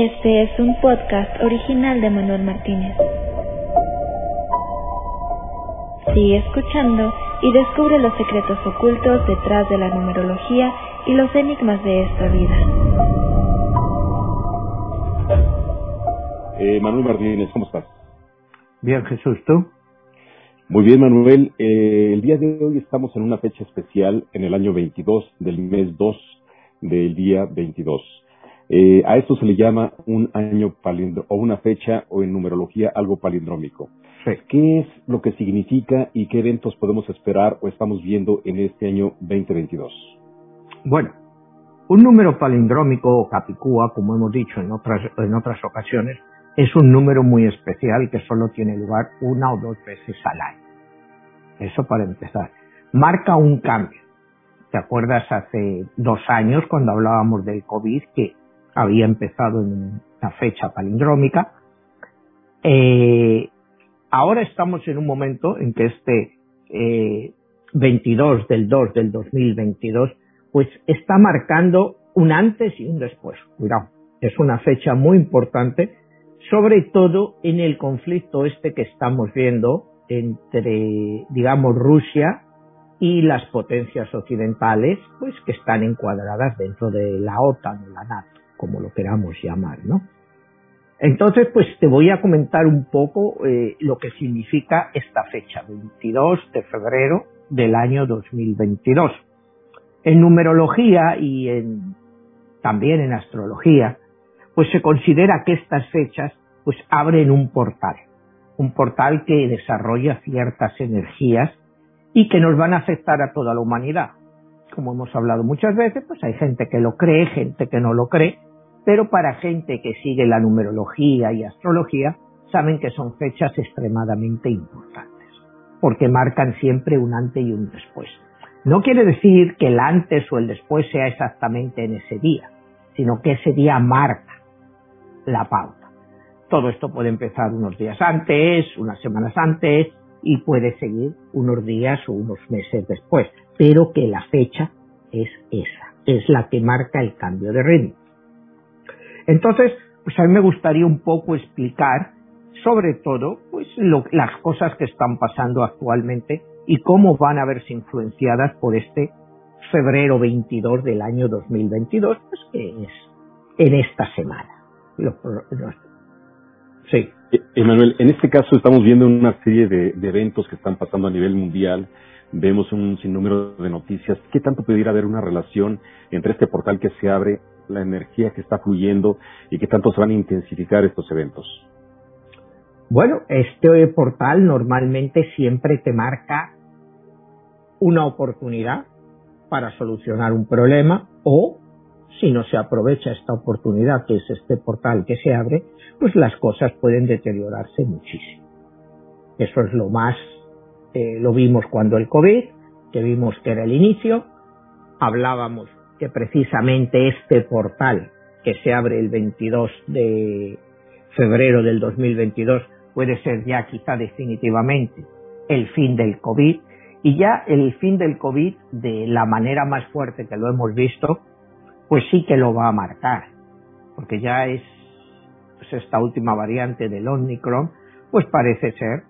Este es un podcast original de Manuel Martínez. Sigue escuchando y descubre los secretos ocultos detrás de la numerología y los enigmas de esta vida. Eh, Manuel Martínez, ¿cómo estás? Bien, Jesús, ¿tú? Muy bien, Manuel. Eh, el día de hoy estamos en una fecha especial en el año 22 del mes 2 del día 22. Eh, a esto se le llama un año palindro o una fecha o en numerología algo palindrómico. Sí. ¿Qué es lo que significa y qué eventos podemos esperar o estamos viendo en este año 2022? Bueno, un número palindrómico o capicúa, como hemos dicho en otras, en otras ocasiones, es un número muy especial que solo tiene lugar una o dos veces al año. Eso para empezar. Marca un cambio. ¿Te acuerdas hace dos años cuando hablábamos del COVID que había empezado en la fecha palindrómica? Eh, ahora estamos en un momento en que este eh, 22 del 2 del 2022 pues está marcando un antes y un después. Cuidado, es una fecha muy importante sobre todo en el conflicto este que estamos viendo entre, digamos, Rusia y las potencias occidentales, pues que están encuadradas dentro de la OTAN o la NATO, como lo queramos llamar, ¿no? Entonces, pues te voy a comentar un poco eh, lo que significa esta fecha, 22 de febrero del año 2022. En numerología y en, también en astrología, pues se considera que estas fechas pues abren un portal, un portal que desarrolla ciertas energías y que nos van a afectar a toda la humanidad. Como hemos hablado muchas veces, pues hay gente que lo cree, gente que no lo cree, pero para gente que sigue la numerología y astrología, saben que son fechas extremadamente importantes, porque marcan siempre un antes y un después. No quiere decir que el antes o el después sea exactamente en ese día, sino que ese día marca la pauta. Todo esto puede empezar unos días antes, unas semanas antes y puede seguir unos días o unos meses después, pero que la fecha es esa, es la que marca el cambio de ritmo. Entonces, pues a mí me gustaría un poco explicar sobre todo pues lo, las cosas que están pasando actualmente y cómo van a verse influenciadas por este febrero 22 del año 2022, pues que es en esta semana. Sí. Emanuel, en este caso estamos viendo una serie de, de, eventos que están pasando a nivel mundial. Vemos un sinnúmero de noticias. ¿Qué tanto pudiera haber una relación entre este portal que se abre, la energía que está fluyendo y qué tanto se van a intensificar estos eventos? Bueno, este portal normalmente siempre te marca una oportunidad para solucionar un problema o si no se aprovecha esta oportunidad que es este portal que se abre, pues las cosas pueden deteriorarse muchísimo. Eso es lo más, eh, lo vimos cuando el COVID, que vimos que era el inicio, hablábamos que precisamente este portal que se abre el 22 de febrero del 2022 puede ser ya quizá definitivamente el fin del COVID. Y ya el fin del COVID de la manera más fuerte que lo hemos visto pues sí que lo va a marcar, porque ya es pues esta última variante del Omicron, pues parece ser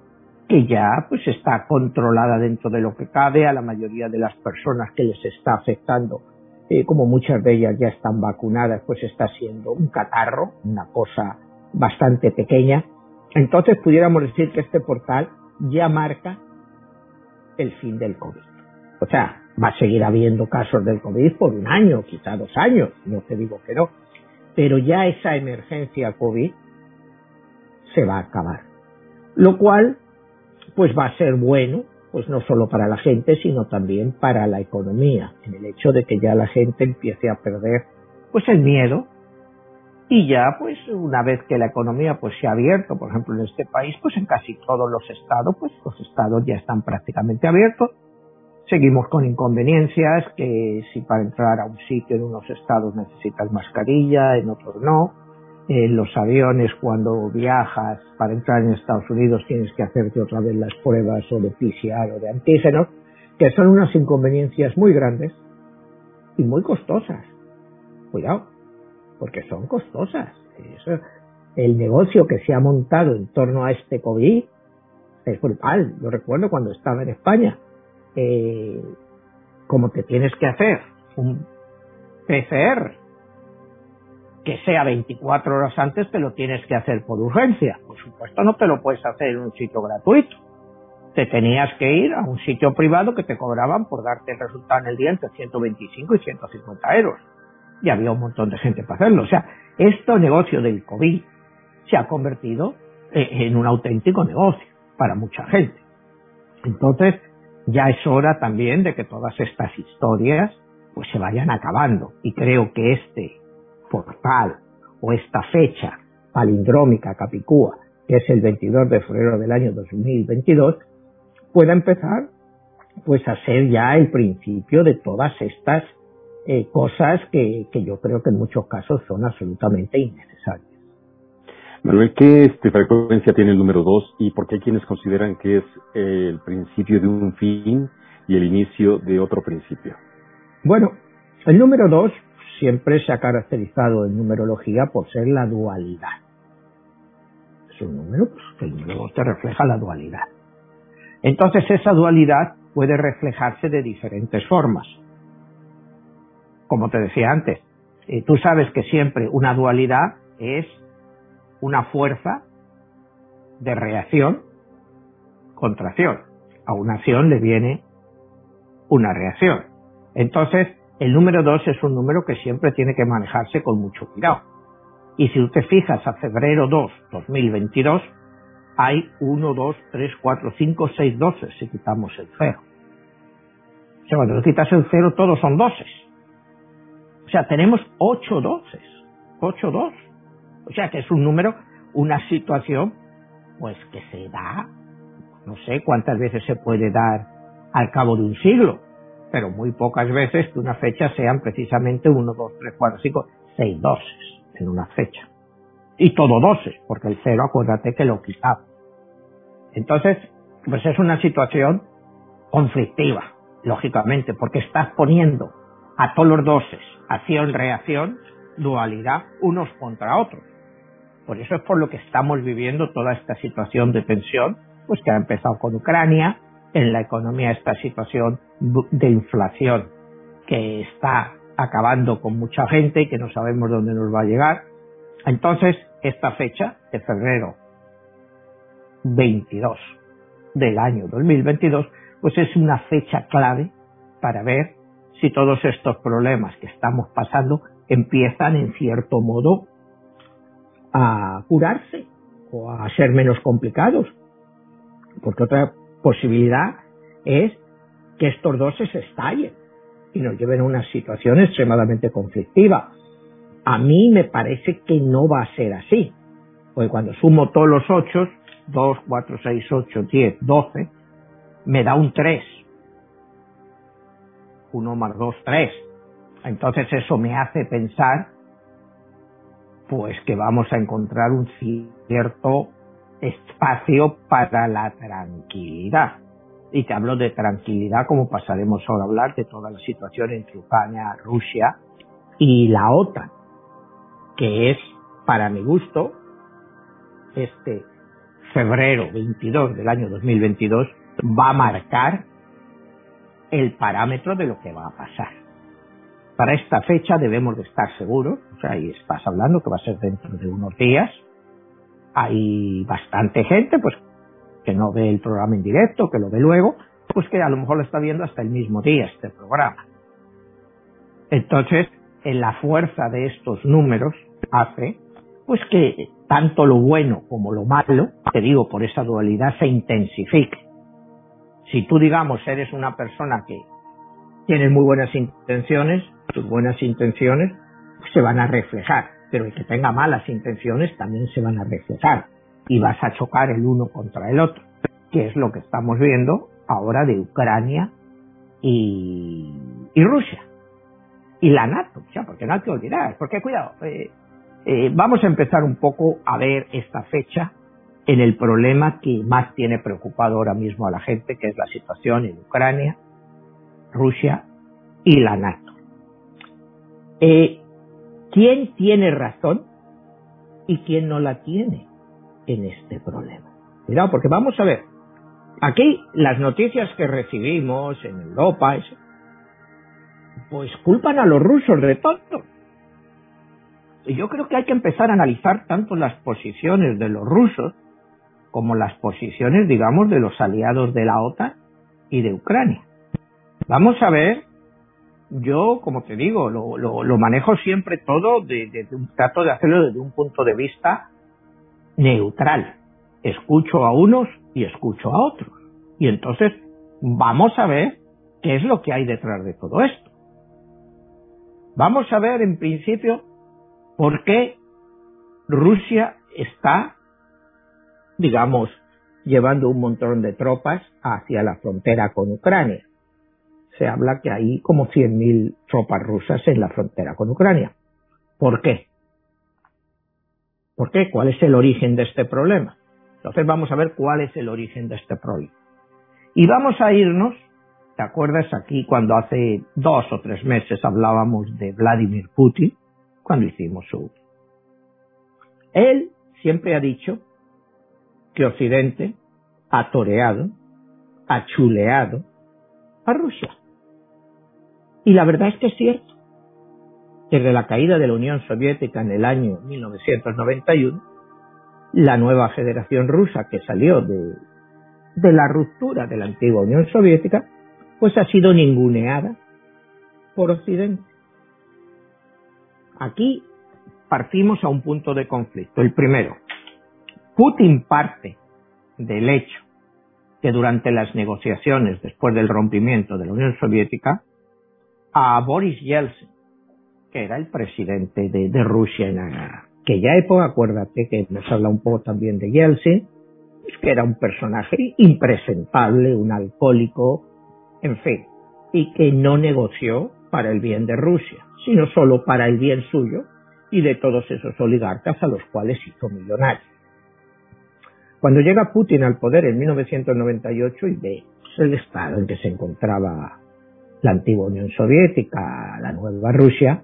que ya pues está controlada dentro de lo que cabe a la mayoría de las personas que les está afectando, eh, como muchas de ellas ya están vacunadas, pues está siendo un catarro, una cosa bastante pequeña. Entonces pudiéramos decir que este portal ya marca el fin del COVID. O sea, va a seguir habiendo casos del COVID por un año, quizá dos años, no te digo que no, pero ya esa emergencia COVID se va a acabar. Lo cual, pues va a ser bueno, pues no solo para la gente, sino también para la economía, en el hecho de que ya la gente empiece a perder, pues el miedo, y ya, pues, una vez que la economía pues se ha abierto, por ejemplo, en este país, pues en casi todos los estados, pues los estados ya están prácticamente abiertos, Seguimos con inconveniencias, que si para entrar a un sitio en unos estados necesitas mascarilla, en otros no. En los aviones, cuando viajas para entrar en Estados Unidos, tienes que hacerte otra vez las pruebas o de PCR o de antígenos, que son unas inconveniencias muy grandes y muy costosas. Cuidado, porque son costosas. el negocio que se ha montado en torno a este COVID es brutal. Yo recuerdo cuando estaba en España, eh, como te tienes que hacer un PCR que sea 24 horas antes, te lo tienes que hacer por urgencia. Por supuesto, no te lo puedes hacer en un sitio gratuito. Te tenías que ir a un sitio privado que te cobraban por darte el resultado en el día entre 125 y 150 euros. Y había un montón de gente para hacerlo. O sea, este negocio del COVID se ha convertido eh, en un auténtico negocio para mucha gente. Entonces, ya es hora también de que todas estas historias pues se vayan acabando. Y creo que este portal o esta fecha palindrómica capicúa, que es el 22 de febrero del año 2022, pueda empezar pues a ser ya el principio de todas estas eh, cosas que, que yo creo que en muchos casos son absolutamente innecesarias. Manuel, ¿qué este, frecuencia tiene el número 2 y por qué hay quienes consideran que es eh, el principio de un fin y el inicio de otro principio? Bueno, el número 2 siempre se ha caracterizado en numerología por ser la dualidad. Es un número pues, que el número 2 te refleja la dualidad. Entonces esa dualidad puede reflejarse de diferentes formas. Como te decía antes, eh, tú sabes que siempre una dualidad es una fuerza de reacción contra acción. A una acción le viene una reacción. Entonces, el número 2 es un número que siempre tiene que manejarse con mucho cuidado. Y si tú te fijas a febrero 2, 2022, hay 1, 2, 3, 4, 5, 6 12 si quitamos el cero. O sea, cuando tú quitas el cero, todos son doses. O sea, tenemos 8 doses. 8 2. O sea que es un número, una situación, pues que se da, no sé cuántas veces se puede dar al cabo de un siglo, pero muy pocas veces que una fecha sean precisamente 1, 2, 3, 4, 5, 6 doses en una fecha. Y todo doses, porque el cero acuérdate que lo quitaba. Entonces, pues es una situación conflictiva, lógicamente, porque estás poniendo a todos los doses, acción-reacción, dualidad, unos contra otros. Por eso es por lo que estamos viviendo toda esta situación de tensión, pues que ha empezado con Ucrania, en la economía esta situación de inflación que está acabando con mucha gente y que no sabemos dónde nos va a llegar. Entonces, esta fecha de febrero 22 del año 2022, pues es una fecha clave para ver si todos estos problemas que estamos pasando empiezan en cierto modo a curarse o a ser menos complicados. Porque otra posibilidad es que estos dos se estallen y nos lleven a una situación extremadamente conflictiva. A mí me parece que no va a ser así. Porque cuando sumo todos los ocho, 2, 4, 6, 8, 10, 12, me da un 3. 1 más 2, 3. Entonces eso me hace pensar pues que vamos a encontrar un cierto espacio para la tranquilidad. Y te hablo de tranquilidad como pasaremos ahora a hablar de toda la situación entre Ucrania, Rusia y la OTAN, que es, para mi gusto, este febrero 22 del año 2022 va a marcar el parámetro de lo que va a pasar. Para esta fecha debemos de estar seguros, o sea, ahí estás hablando que va a ser dentro de unos días. Hay bastante gente, pues, que no ve el programa en directo, que lo ve luego, pues que a lo mejor lo está viendo hasta el mismo día este programa. Entonces, en la fuerza de estos números hace, pues que tanto lo bueno como lo malo, te digo, por esa dualidad se intensifique. Si tú, digamos, eres una persona que tienes muy buenas intenciones, tus buenas intenciones se van a reflejar, pero el que tenga malas intenciones también se van a reflejar y vas a chocar el uno contra el otro, que es lo que estamos viendo ahora de Ucrania y, Rusia y la NATO, ya, porque no hay que olvidar, porque cuidado, eh, eh, vamos a empezar un poco a ver esta fecha en el problema que más tiene preocupado ahora mismo a la gente, que es la situación en Ucrania Rusia y la NATO. Eh, ¿Quién tiene razón y quién no la tiene en este problema. Cuidado, porque vamos a ver, aquí las noticias que recibimos en Europa, pues culpan a los rusos de todo. Y yo creo que hay que empezar a analizar tanto las posiciones de los rusos como las posiciones, digamos, de los aliados de la OTAN y de Ucrania. Vamos a ver, yo, como te digo, lo, lo, manejo siempre todo desde un trato de hacerlo desde un punto de vista neutral. Escucho a unos y escucho a otros. Y entonces vamos a ver qué es lo que hay detrás de todo esto. Vamos a ver, en principio, por qué Rusia está digamos, llevando un montón de tropas hacia la frontera con Ucrania. Se habla que hay como 100.000 tropas rusas en la frontera con Ucrania. ¿Por qué? ¿Por qué? ¿Cuál es el origen de este problema? Entonces vamos a ver cuál es el origen de este problema. Y vamos a irnos, ¿te acuerdas aquí cuando hace dos o tres meses hablábamos de Vladimir Putin? Cuando hicimos su... Él siempre ha dicho que Occidente ha toreado, ha chuleado a Rusia. Y la verdad es que es cierto. Desde la caída de la Unión Soviética en el año 1991, la nueva Federación Rusa que salió de, de la ruptura de la antigua Unión Soviética, pues ha sido ninguneada por Occidente. Aquí partimos a un punto de conflicto. El primero, Putin parte del hecho que durante las negociaciones después del rompimiento de la Unión Soviética, a Boris Yeltsin, que era el presidente de, Rusia en aquella época, acuérdate que nos habla un poco también de Yeltsin, pues que era un personaje impresentable, un alcohólico, en fin, y que no negoció para el bien de Rusia, sino solo para el bien suyo y de todos esos oligarcas a los cuales hizo millonarios. Cuando llega Putin al poder en 1998 y ve el estado en que se encontraba la antigua Unión Soviética, la nueva Rusia,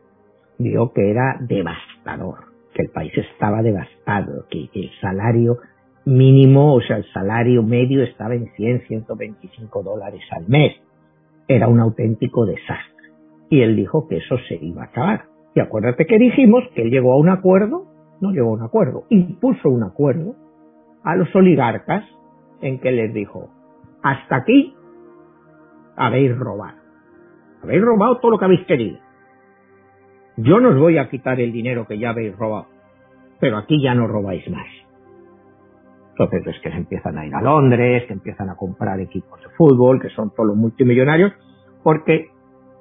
vio que era devastador, que el país estaba devastado, que, el salario mínimo, o sea, el salario medio estaba en 100, 125 dólares al mes. Era un auténtico desastre. Y él dijo que eso se iba a acabar. Y acuérdate que dijimos que él llegó a un acuerdo, no llegó a un acuerdo, impuso un acuerdo a los oligarcas en que les dijo, hasta aquí habéis robado. Habéis robado todo lo que habéis querido. Yo no os voy a quitar el dinero que ya habéis robado, pero aquí ya no robáis más. Entonces es que se empiezan a ir a Londres, que empiezan a comprar equipos de fútbol, que son todos multimillonarios, porque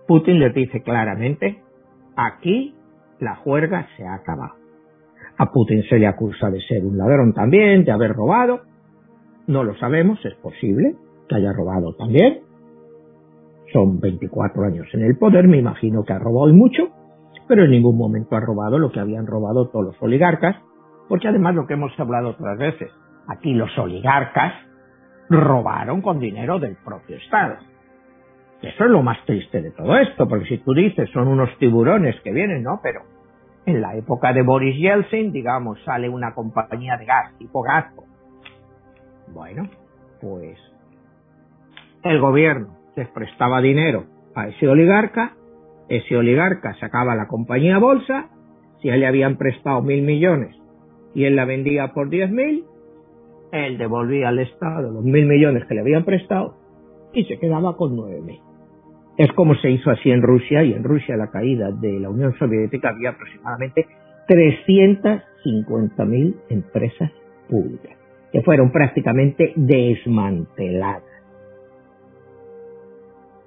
Putin les dice claramente, aquí la juerga se ha acabado. A Putin se le acusa de ser un ladrón también, de haber robado. No lo sabemos, es posible que haya robado también. Son 24 años en el poder, me imagino que ha robado y mucho, pero en ningún momento ha robado lo que habían robado todos los oligarcas, porque además lo que hemos hablado otras veces, aquí los oligarcas robaron con dinero del propio Estado. Eso es lo más triste de todo esto, porque si tú dices son unos tiburones que vienen, no, pero en la época de Boris Yeltsin, digamos, sale una compañía de gas, tipo Gazprom. Bueno, pues el gobierno les prestaba dinero a ese oligarca, ese oligarca sacaba la compañía bolsa, si a él le habían prestado mil millones y él la vendía por diez mil, él devolvía al Estado los mil millones que le habían prestado y se quedaba con nueve mil. Es como se hizo así en Rusia y en Rusia la caída de la Unión Soviética había aproximadamente 350.000 empresas públicas que fueron prácticamente desmanteladas.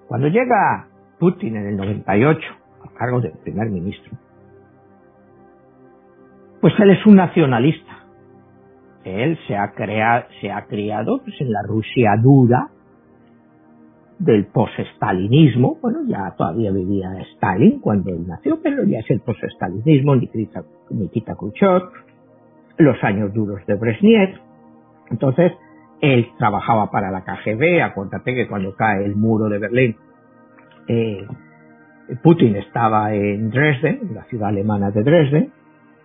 Cuando llega Putin en el 98 a cargo del primer ministro, pues él es un nacionalista. Él se ha, se ha criado pues, en la Rusia dura, del post-stalinismo, bueno, ya todavía vivía Stalin cuando él nació, pero ya es el post-stalinismo, Nikita, Nikita Khrushchev, los años duros de Brezhnev. Entonces, él trabajaba para la KGB, acuérdate que cuando cae el muro de Berlín, eh, Putin estaba en Dresden, en la ciudad alemana de Dresden,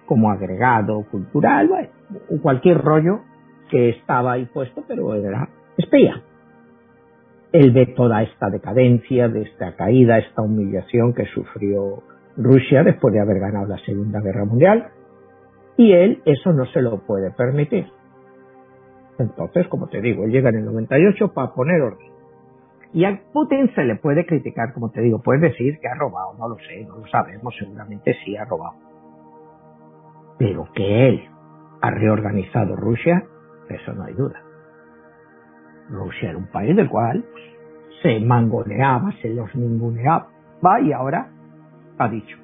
como agregado cultural, bueno, cualquier rollo que estaba ahí puesto, pero era espía. Él ve toda esta decadencia, de esta caída, esta humillación que sufrió Rusia después de haber ganado la Segunda Guerra Mundial, y él eso no se lo puede permitir. Entonces, como te digo, él llega en el 98 para poner orden. Y a Putin se le puede criticar, como te digo, puedes decir que ha robado, no lo sé, no lo sabemos, seguramente sí ha robado. Pero que él ha reorganizado Rusia, eso no hay duda. Rusia era un país del cual se mangoneaba, se los ninguneaba, y ahora ha dicho,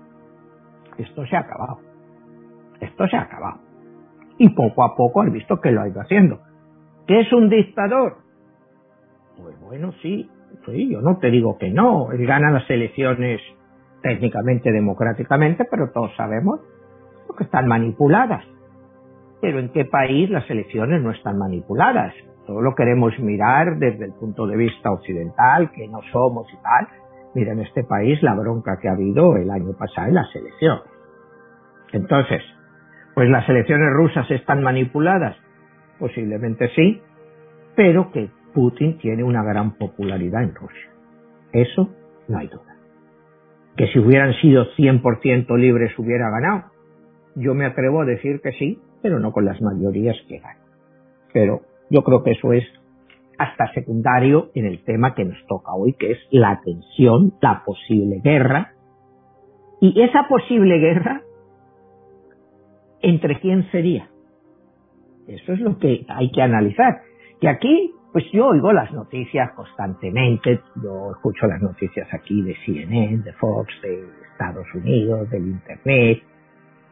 esto se ha acabado, esto se ha acabado. Y poco a poco has visto que lo ha ido haciendo. ¿Qué es un dictador? Pues bueno, sí, sí, yo no te digo que no, él gana las elecciones técnicamente, democráticamente, pero todos sabemos que están manipuladas. Pero ¿en qué país las elecciones no están manipuladas? Todo lo queremos mirar desde el punto de vista occidental, que no somos y tal. Mira, en este país la bronca que ha habido el año pasado en las elecciones. Entonces, pues las elecciones rusas están manipuladas. Posiblemente sí, pero que Putin tiene una gran popularidad en Rusia. Eso no hay duda. Que si hubieran sido 100% libres hubiera ganado. Yo me atrevo a decir que sí, pero no con las mayorías que ganan. Pero yo creo que eso es hasta secundario en el tema que nos toca hoy, que es la tensión, la posible guerra. Y esa posible guerra, ¿entre quién sería? Eso es lo que hay que analizar. Que aquí, pues yo oigo las noticias constantemente, yo escucho las noticias aquí de CNN, de Fox, de Estados Unidos, del Internet,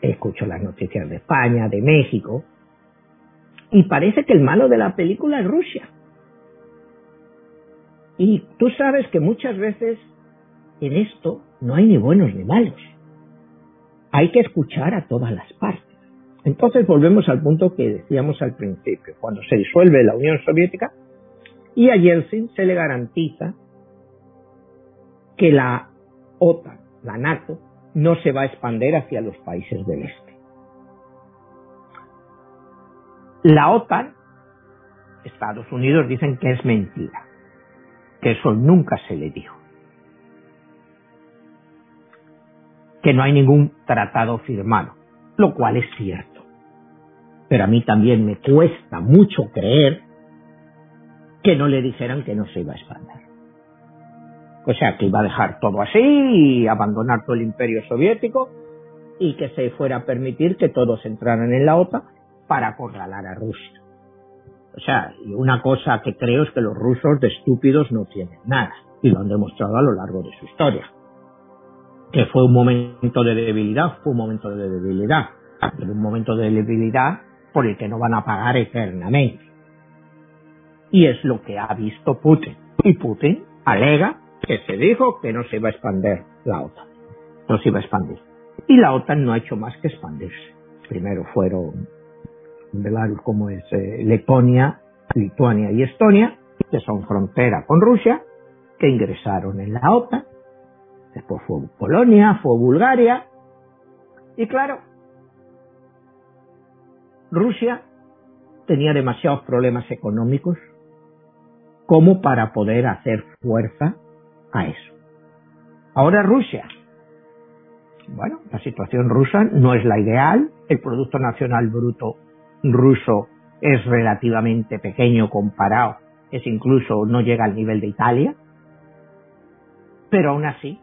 escucho las noticias de España, de México, y parece que el malo de la película es Rusia. Y tú sabes que muchas veces en esto no hay ni buenos ni malos. Hay que escuchar a todas las partes. Entonces volvemos al punto que decíamos al principio, cuando se disuelve la Unión Soviética y a Yeltsin se le garantiza que la OTAN, la NATO, no se va a expandir hacia los países del este. La OTAN, Estados Unidos dicen que es mentira, que eso nunca se le dijo, que no hay ningún tratado firmado, lo cual es cierto. Pero a mí también me cuesta mucho creer que no le dijeran que no se iba a expandir. O sea, que iba a dejar todo así y abandonar todo el imperio soviético y que se fuera a permitir que todos entraran en la OTAN para acorralar a Rusia. O sea, y una cosa que creo es que los rusos de estúpidos no tienen nada y lo han demostrado a lo largo de su historia. Que fue un momento de debilidad, fue un momento de debilidad, un momento de debilidad por el que no van a pagar eternamente. Y es lo que ha visto Putin. Y Putin alega que se dijo que no se iba a expandir la OTAN, no se iba a expandir. Y la OTAN no ha hecho más que expandirse. Primero fueron, como es eh, Letonia, Lituania y Estonia, que son frontera con Rusia, que ingresaron en la OTAN. Después fue Polonia, fue Bulgaria. Y claro, Rusia tenía demasiados problemas económicos como para poder hacer fuerza a eso. Ahora Rusia. Bueno, la situación rusa no es la ideal. El Producto Nacional Bruto ruso es relativamente pequeño comparado, es incluso no llega al nivel de Italia. Pero aún así,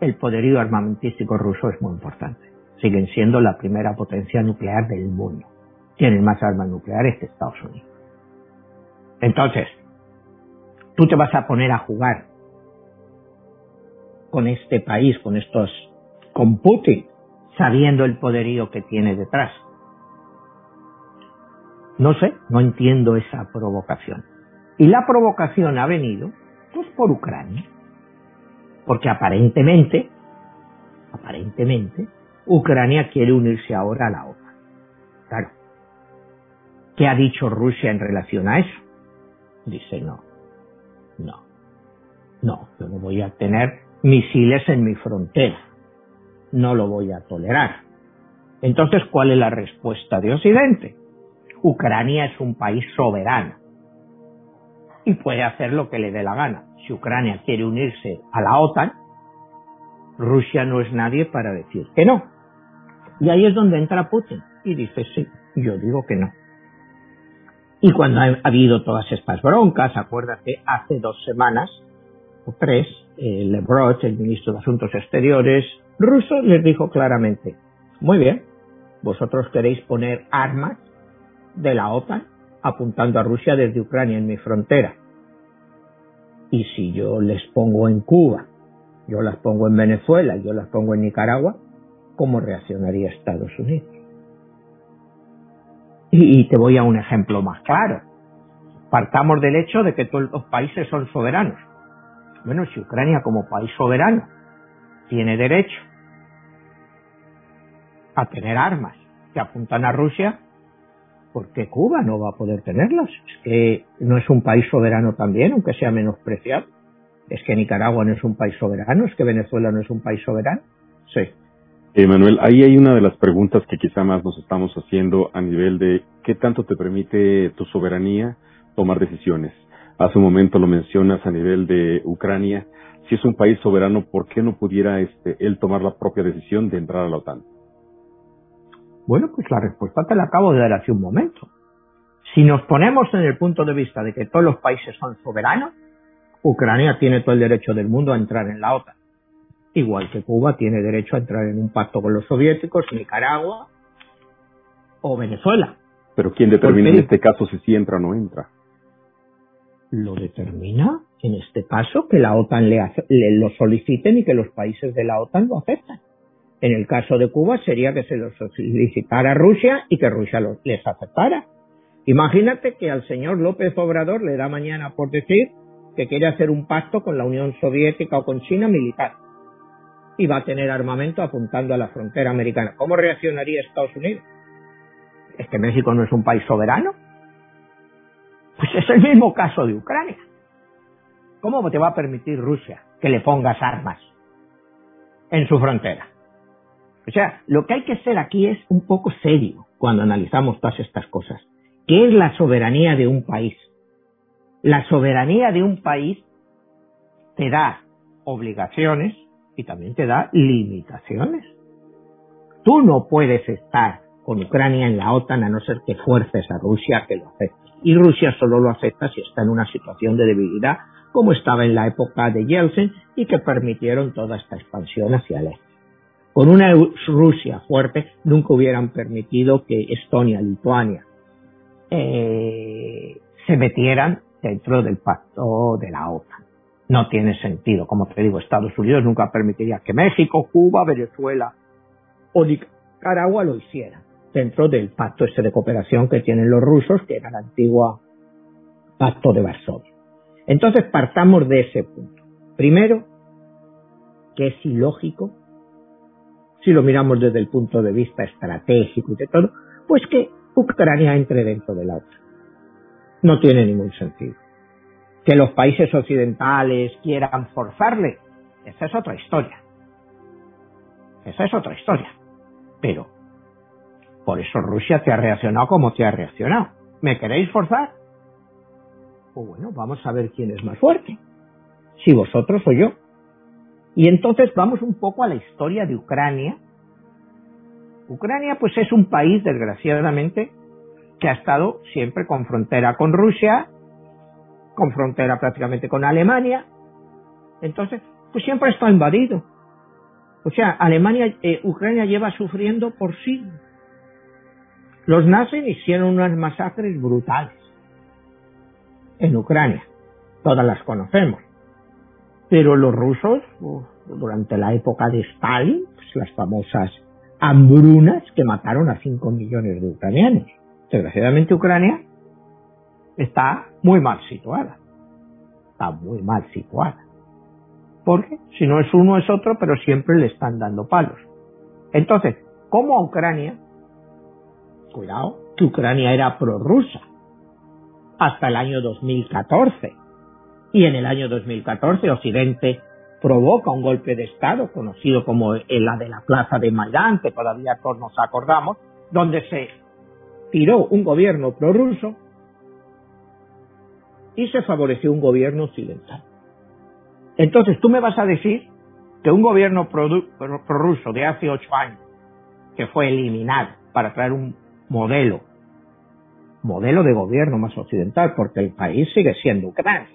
el poderío armamentístico ruso es muy importante. Siguen siendo la primera potencia nuclear del mundo. Tienen más armas nucleares que Estados Unidos. Entonces, tú te vas a poner a jugar con este país, con estos, con Putin, sabiendo el poderío que tiene detrás. No sé, no entiendo esa provocación. Y la provocación ha venido, pues, por Ucrania. Porque aparentemente, aparentemente, Ucrania quiere unirse ahora a la OTAN. Claro. ¿Qué ha dicho Rusia en relación a eso? Dice no. No. No, yo no voy a tener misiles en mi frontera. No lo voy a tolerar. Entonces, ¿cuál es la respuesta de Occidente? Ucrania es un país soberano y puede hacer lo que le dé la gana. Si Ucrania quiere unirse a la OTAN, Rusia no es nadie para decir que no. Y ahí es donde entra Putin y dice, sí, yo digo que no. Y cuando ha habido todas estas broncas, acuérdate, hace dos semanas o tres, Lebrot, el ministro de Asuntos Exteriores ruso, les dijo claramente, muy bien, vosotros queréis poner armas de la OTAN apuntando a Rusia desde Ucrania en mi frontera. Y si yo les pongo en Cuba, yo las pongo en Venezuela, yo las pongo en Nicaragua, ¿cómo reaccionaría Estados Unidos? Y, te voy a un ejemplo más claro. Partamos del hecho de que todos los países son soberanos. Bueno, si Ucrania como país soberano tiene derecho a tener armas que apuntan a Rusia, ¿por qué Cuba no va a poder tenerlas? Es que no es un país soberano también, aunque sea menospreciado. Es que Nicaragua no es un país soberano, es que Venezuela no es un país soberano. Sí. Manuel, ahí hay una de las preguntas que quizá más nos estamos haciendo a nivel de qué tanto te permite tu soberanía tomar decisiones. Hace un momento lo mencionas a nivel de Ucrania. Si es un país soberano, ¿por qué no pudiera este, él tomar la propia decisión de entrar a la OTAN? Bueno, pues la respuesta te la acabo de dar hace un momento. Si nos ponemos en el punto de vista de que todos los países son soberanos, Ucrania tiene todo el derecho del mundo a entrar en la OTAN igual que Cuba tiene derecho a entrar en un pacto con los soviéticos, Nicaragua o Venezuela. Pero ¿quién determina en este caso si sí entra o no entra? Lo determina en este caso que la OTAN le, lo soliciten y que los países de la OTAN lo acepten. En el caso de Cuba sería que se lo solicitara Rusia y que Rusia les aceptara. Imagínate que al señor López Obrador le da mañana por decir que quiere hacer un pacto con la Unión Soviética o con China militar y va a tener armamento apuntando a la frontera americana. ¿Cómo reaccionaría Estados Unidos? ¿Es que México no es un país soberano? Pues es el mismo caso de Ucrania. ¿Cómo te va a permitir Rusia que le pongas armas en su frontera? O sea, lo que hay que ser aquí es un poco serio cuando analizamos todas estas cosas. ¿Qué es la soberanía de un país? La soberanía de un país te da obligaciones y también te da limitaciones. Tú no puedes estar con Ucrania en la OTAN a no ser que fuerces a Rusia que lo acepte. Y Rusia solo lo acepta si está en una situación de debilidad, como estaba en la época de Yeltsin, y que permitieron toda esta expansión hacia el este. Con una Rusia fuerte nunca hubieran permitido que Estonia, Lituania, eh, se metieran dentro del pacto de la OTAN no tiene sentido. Como te digo, Estados Unidos nunca permitiría que México, Cuba, Venezuela o Nicaragua lo hicieran dentro del pacto este de cooperación que tienen los rusos, que era el antiguo pacto de Varsovia. Entonces partamos de ese punto. Primero, que es ilógico, si lo miramos desde el punto de vista estratégico y de todo, pues que Ucrania entre dentro de la OTAN. No tiene ningún sentido que los países occidentales quieran forzarle, esa es otra historia. Esa es otra historia. Pero, por eso Rusia te ha reaccionado como te ha reaccionado. ¿Me queréis forzar? Pues bueno, vamos a ver quién es más fuerte. Si vosotros o yo. Y entonces vamos un poco a la historia de Ucrania. Ucrania pues es un país, desgraciadamente, que ha estado siempre con frontera con Rusia con frontera prácticamente con Alemania. Entonces, pues siempre está invadido. O sea, Alemania, eh, Ucrania lleva sufriendo por siglos. Los nazis hicieron unas masacres brutales en Ucrania. Todas las conocemos. Pero los rusos, durante la época de Stalin, pues las famosas hambrunas que mataron a 5 millones de ucranianos. Desgraciadamente Ucrania está muy mal situada. Está muy mal situada. Porque si no es uno es otro, pero siempre le están dando palos. Entonces, como a Ucrania, cuidado, que Ucrania era prorrusa hasta el año 2014. Y en el año 2014 Occidente provoca un golpe de Estado, conocido como la de la Plaza de Maidán, que todavía todos nos acordamos, donde se tiró un gobierno prorruso y se favoreció un gobierno occidental. Entonces tú me vas a decir que un gobierno prorruso de hace ocho años, que fue eliminado para traer un modelo, modelo de gobierno más occidental, porque el país sigue siendo Ucrania.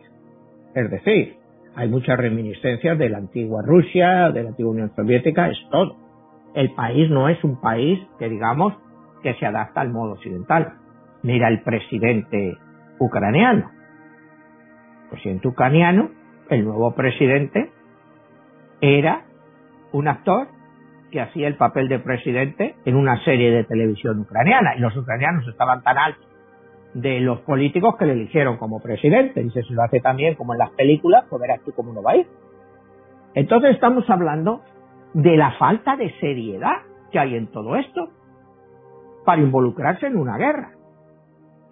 Es decir, hay muchas reminiscencias de la antigua Rusia, de la antigua Unión Soviética, es todo. El país no es un país que digamos que se adapta al modo occidental. Mira el presidente ucraniano. Presidente ucraniano, el nuevo presidente, era un actor que hacía el papel de presidente en una serie de televisión ucraniana y los ucranianos estaban tan altos de los políticos que le eligieron como presidente. Dice, si lo hace también como en las películas, pues verás tú cómo no va a ir. Entonces estamos hablando de la falta de seriedad que hay en todo esto para involucrarse en una guerra.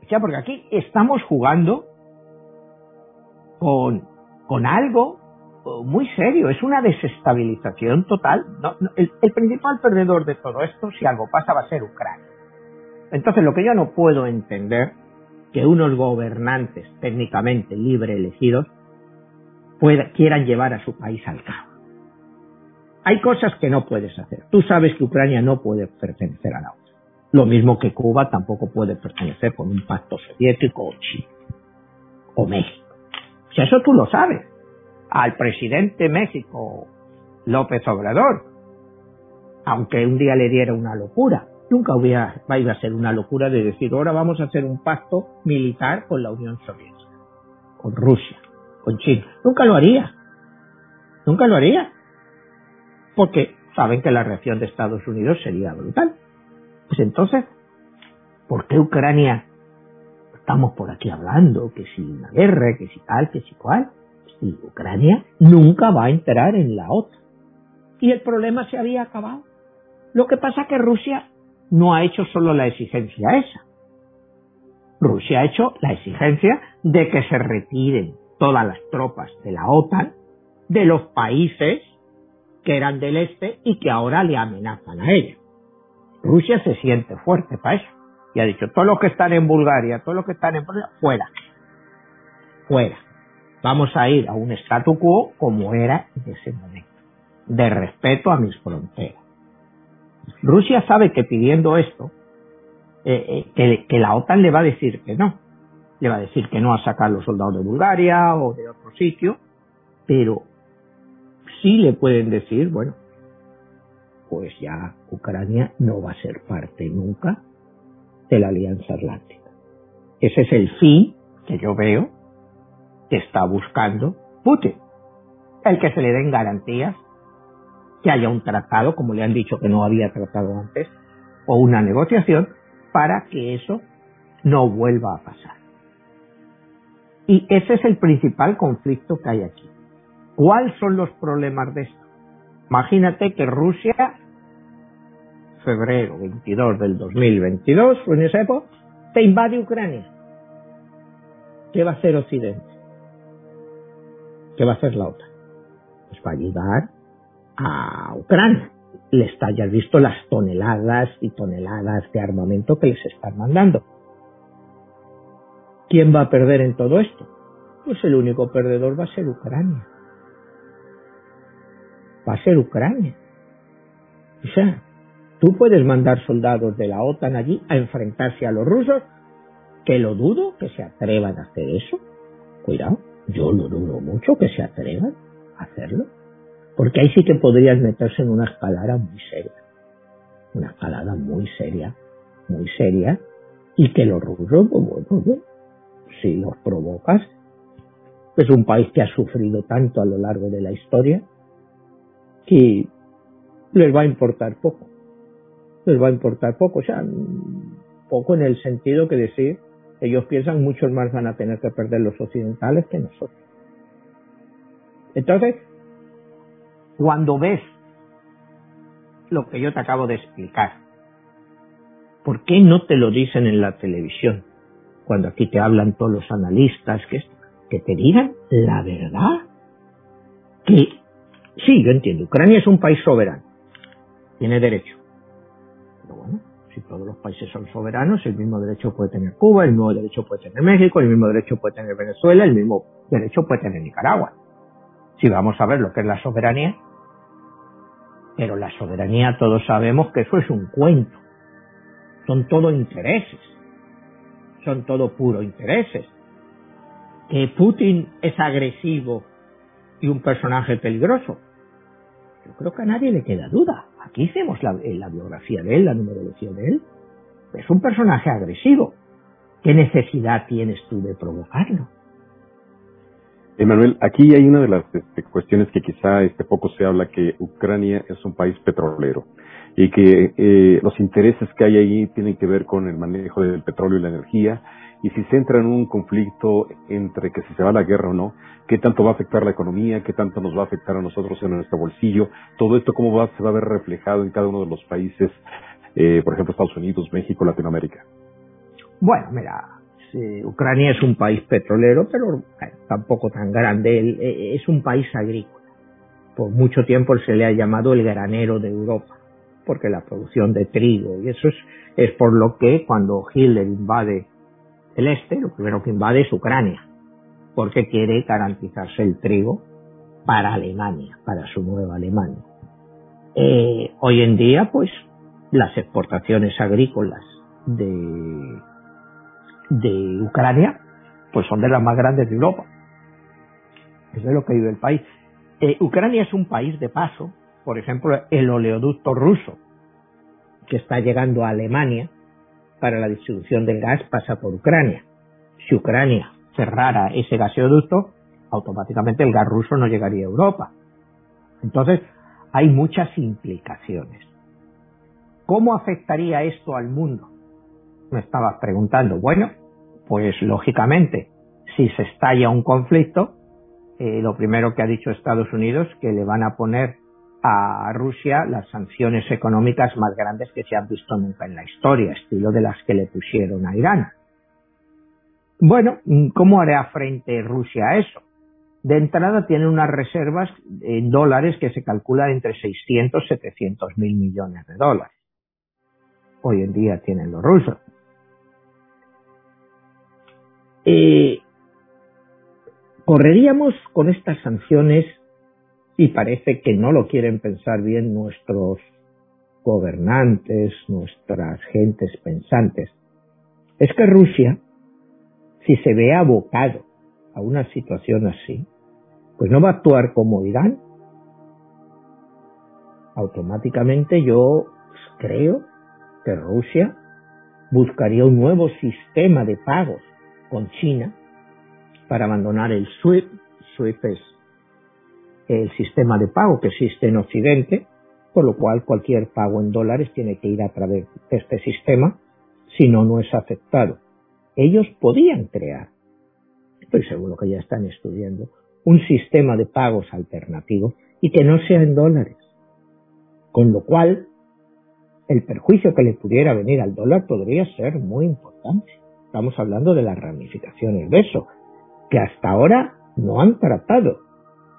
O sea, porque aquí estamos jugando con, algo muy serio, es una desestabilización total. el, principal perdedor de todo esto, si algo pasa, va a ser Ucrania. Entonces, lo que yo no puedo entender, que unos gobernantes técnicamente libre elegidos quieran llevar a su país al caos. Hay cosas que no puedes hacer. Tú sabes que Ucrania no puede pertenecer a la OTAN. Lo mismo que Cuba tampoco puede pertenecer con un pacto soviético o Chile o México. Eso tú lo sabes al presidente México, López Obrador, aunque un día le diera una locura. Nunca hubiera, iba a ser una locura de decir, ahora vamos a hacer un pacto militar con la Unión Soviética, con Rusia, con China. Nunca lo haría. Nunca lo haría. Porque saben que la reacción de Estados Unidos sería brutal. Pues entonces, ¿por qué Ucrania estamos por aquí hablando? Que si una guerra, que si tal, que si cual y Ucrania nunca va a entrar en la OTAN. Y el problema se había acabado. Lo que pasa es que Rusia no ha hecho solo la exigencia esa. Rusia ha hecho la exigencia de que se retiren todas las tropas de la OTAN de los países que eran del este y que ahora le amenazan a ella. Rusia se siente fuerte para eso. Y ha dicho, todos los que están en Bulgaria, todos los que están en fuera. Fuera. Vamos a ir a un statu quo como era en ese momento, de respeto a mis fronteras. Rusia sabe que pidiendo esto, eh, eh, que, la OTAN le va a decir que no. Le va a decir que no a sacar los soldados de Bulgaria o de otro sitio, pero sí le pueden decir, bueno, pues ya Ucrania no va a ser parte nunca de la Alianza Atlántica. Ese es el fin que yo veo que está buscando Putin. El que se le den garantías, que haya un tratado, como le han dicho que no había tratado antes, o una negociación para que eso no vuelva a pasar. Y ese es el principal conflicto que hay aquí. ¿Cuáles son los problemas de esto? Imagínate que Rusia, febrero 22 del 2022, en esa época, te invade Ucrania. ¿Qué va a hacer Occidente? ¿Qué va a hacer la OTAN? Pues va a ayudar a Ucrania. Les está, ya visto las toneladas y toneladas de armamento que les están mandando. ¿Quién va a perder en todo esto? Pues el único perdedor va a ser Ucrania. Va a ser Ucrania. O sea, tú puedes mandar soldados de la OTAN allí a enfrentarse a los rusos, que lo dudo que se atrevan a hacer eso. Cuidado. Yo lo dudo mucho que se atrevan a hacerlo, porque ahí sí que podrías meterse en una escalada muy seria, una escalada muy seria, muy seria, y que los rusos, pues bueno, si los provocas, es un país que ha sufrido tanto a lo largo de la historia que les va a importar poco. Les va a importar poco, o sea, poco en el sentido que decir ellos piensan muchos más van a tener que perder los occidentales que nosotros. Entonces, cuando ves lo que yo te acabo de explicar, ¿por qué no te lo dicen en la televisión? Cuando aquí te hablan todos los analistas, que, que te digan la verdad. Que Sí, yo entiendo. Ucrania es un país soberano. Tiene derecho. Si todos los países son soberanos, el mismo derecho puede tener Cuba, el mismo derecho puede tener México, el mismo derecho puede tener Venezuela, el mismo derecho puede tener Nicaragua. Si vamos a ver lo que es la soberanía, pero la soberanía todos sabemos que eso es un cuento. Son todo intereses. Son todo puro intereses. Que Putin es agresivo y un personaje peligroso. Yo creo que a nadie le queda duda. Aquí hicimos la, la biografía de él, la numerología de él. Es un personaje agresivo. ¿Qué necesidad tienes tú de provocarlo? Emanuel, aquí hay una de las este, cuestiones que quizá este poco se habla, que Ucrania es un país petrolero y que eh, los intereses que hay ahí tienen que ver con el manejo del petróleo y la energía y si se entra en un conflicto entre que si se va la guerra o no, qué tanto va a afectar la economía, qué tanto nos va a afectar a nosotros en nuestro bolsillo, todo esto cómo va, se va a ver reflejado en cada uno de los países, eh, por ejemplo Estados Unidos, México, Latinoamérica. Bueno, mira, Ucrania es un país petrolero, pero tampoco tan grande. Eh, es un país agrícola. Por mucho tiempo se le ha llamado el granero de Europa, porque la producción de trigo, y eso es, es por lo que cuando Hitler invade el este, lo primero que invade es Ucrania, porque quiere garantizarse el trigo para Alemania, para su nueva Alemania. Eh, hoy en día, pues, las exportaciones agrícolas de de Ucrania, pues son de las más grandes de Europa. Eso es lo que vive el país. Eh, Ucrania es un país de paso, por ejemplo, el oleoducto ruso, que está llegando a Alemania para la distribución del gas, pasa por Ucrania. Si Ucrania cerrara ese gasoducto, automáticamente el gas ruso no llegaría a Europa. Entonces, hay muchas implicaciones. ¿Cómo afectaría esto al mundo? me estabas preguntando. Bueno, pues lógicamente, si se estalla un conflicto, eh, lo primero que ha dicho Estados Unidos que le van a poner a Rusia las sanciones económicas más grandes que se han visto nunca en la historia, estilo de las que le pusieron a Irán. Bueno, ¿cómo hará frente Rusia a eso? De entrada tiene unas reservas en dólares que se calculan entre 600 y 700 mil millones de dólares. Hoy en día tienen los rusos. Eh, correríamos con estas sanciones y parece que no lo quieren pensar bien nuestros gobernantes, nuestras gentes pensantes. Es que Rusia, si se ve abocado a una situación así, pues no va a actuar como Irán. Automáticamente yo creo que Rusia buscaría un nuevo sistema de pagos con China para abandonar el SWIFT. SWIFT es el sistema de pago que existe en Occidente, por lo cual cualquier pago en dólares tiene que ir a través de este sistema, si no, no es aceptado. Ellos podían crear, estoy seguro que ya están estudiando, un sistema de pagos alternativo y que no sea en dólares. Con lo cual, el perjuicio que le pudiera venir al dólar podría ser muy importante. Estamos hablando de las ramificaciones de eso, que hasta ahora no han tratado.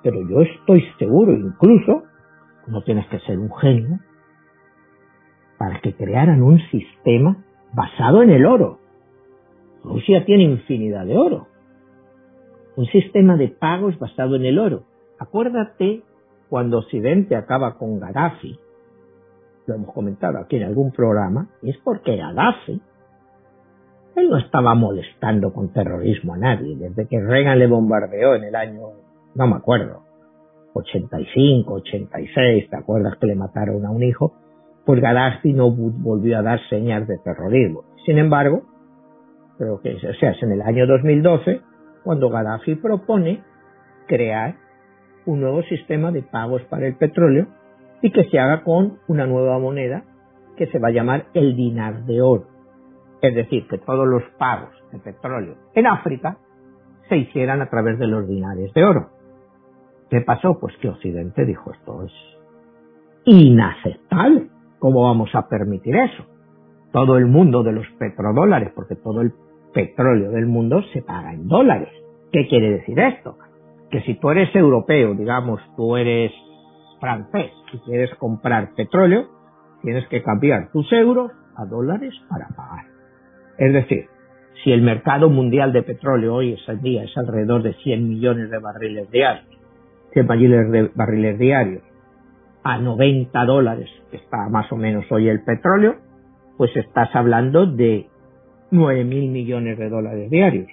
Pero yo estoy seguro, incluso, no tienes que ser un genio, para que crearan un sistema basado en el oro. Rusia tiene infinidad de oro. Un sistema de pagos basado en el oro. Acuérdate cuando Occidente acaba con Gaddafi, lo hemos comentado aquí en algún programa, es porque Gaddafi él no estaba molestando con terrorismo a nadie. Desde que Reagan le bombardeó en el año, no me acuerdo, 85, 86, ¿te acuerdas que le mataron a un hijo? Pues Gaddafi no volvió a dar señas de terrorismo. Sin embargo, creo que o sea, es en el año 2012 cuando Gaddafi propone crear un nuevo sistema de pagos para el petróleo y que se haga con una nueva moneda que se va a llamar el dinar de oro. Es decir, que todos los pagos de petróleo en África se hicieran a través de los dinares de oro. ¿Qué pasó? Pues que Occidente dijo esto es inaceptable. ¿Cómo vamos a permitir eso? Todo el mundo de los petrodólares, porque todo el petróleo del mundo se paga en dólares. ¿Qué quiere decir esto? Que si tú eres europeo, digamos, tú eres francés y quieres comprar petróleo, tienes que cambiar tus euros a dólares para pagar. Es decir, si el mercado mundial de petróleo hoy es al día es alrededor de 100 millones de barriles diarios, 100 millones de barriles diarios, a 90 dólares, que está más o menos hoy el petróleo, pues estás hablando de 9 mil millones de dólares diarios.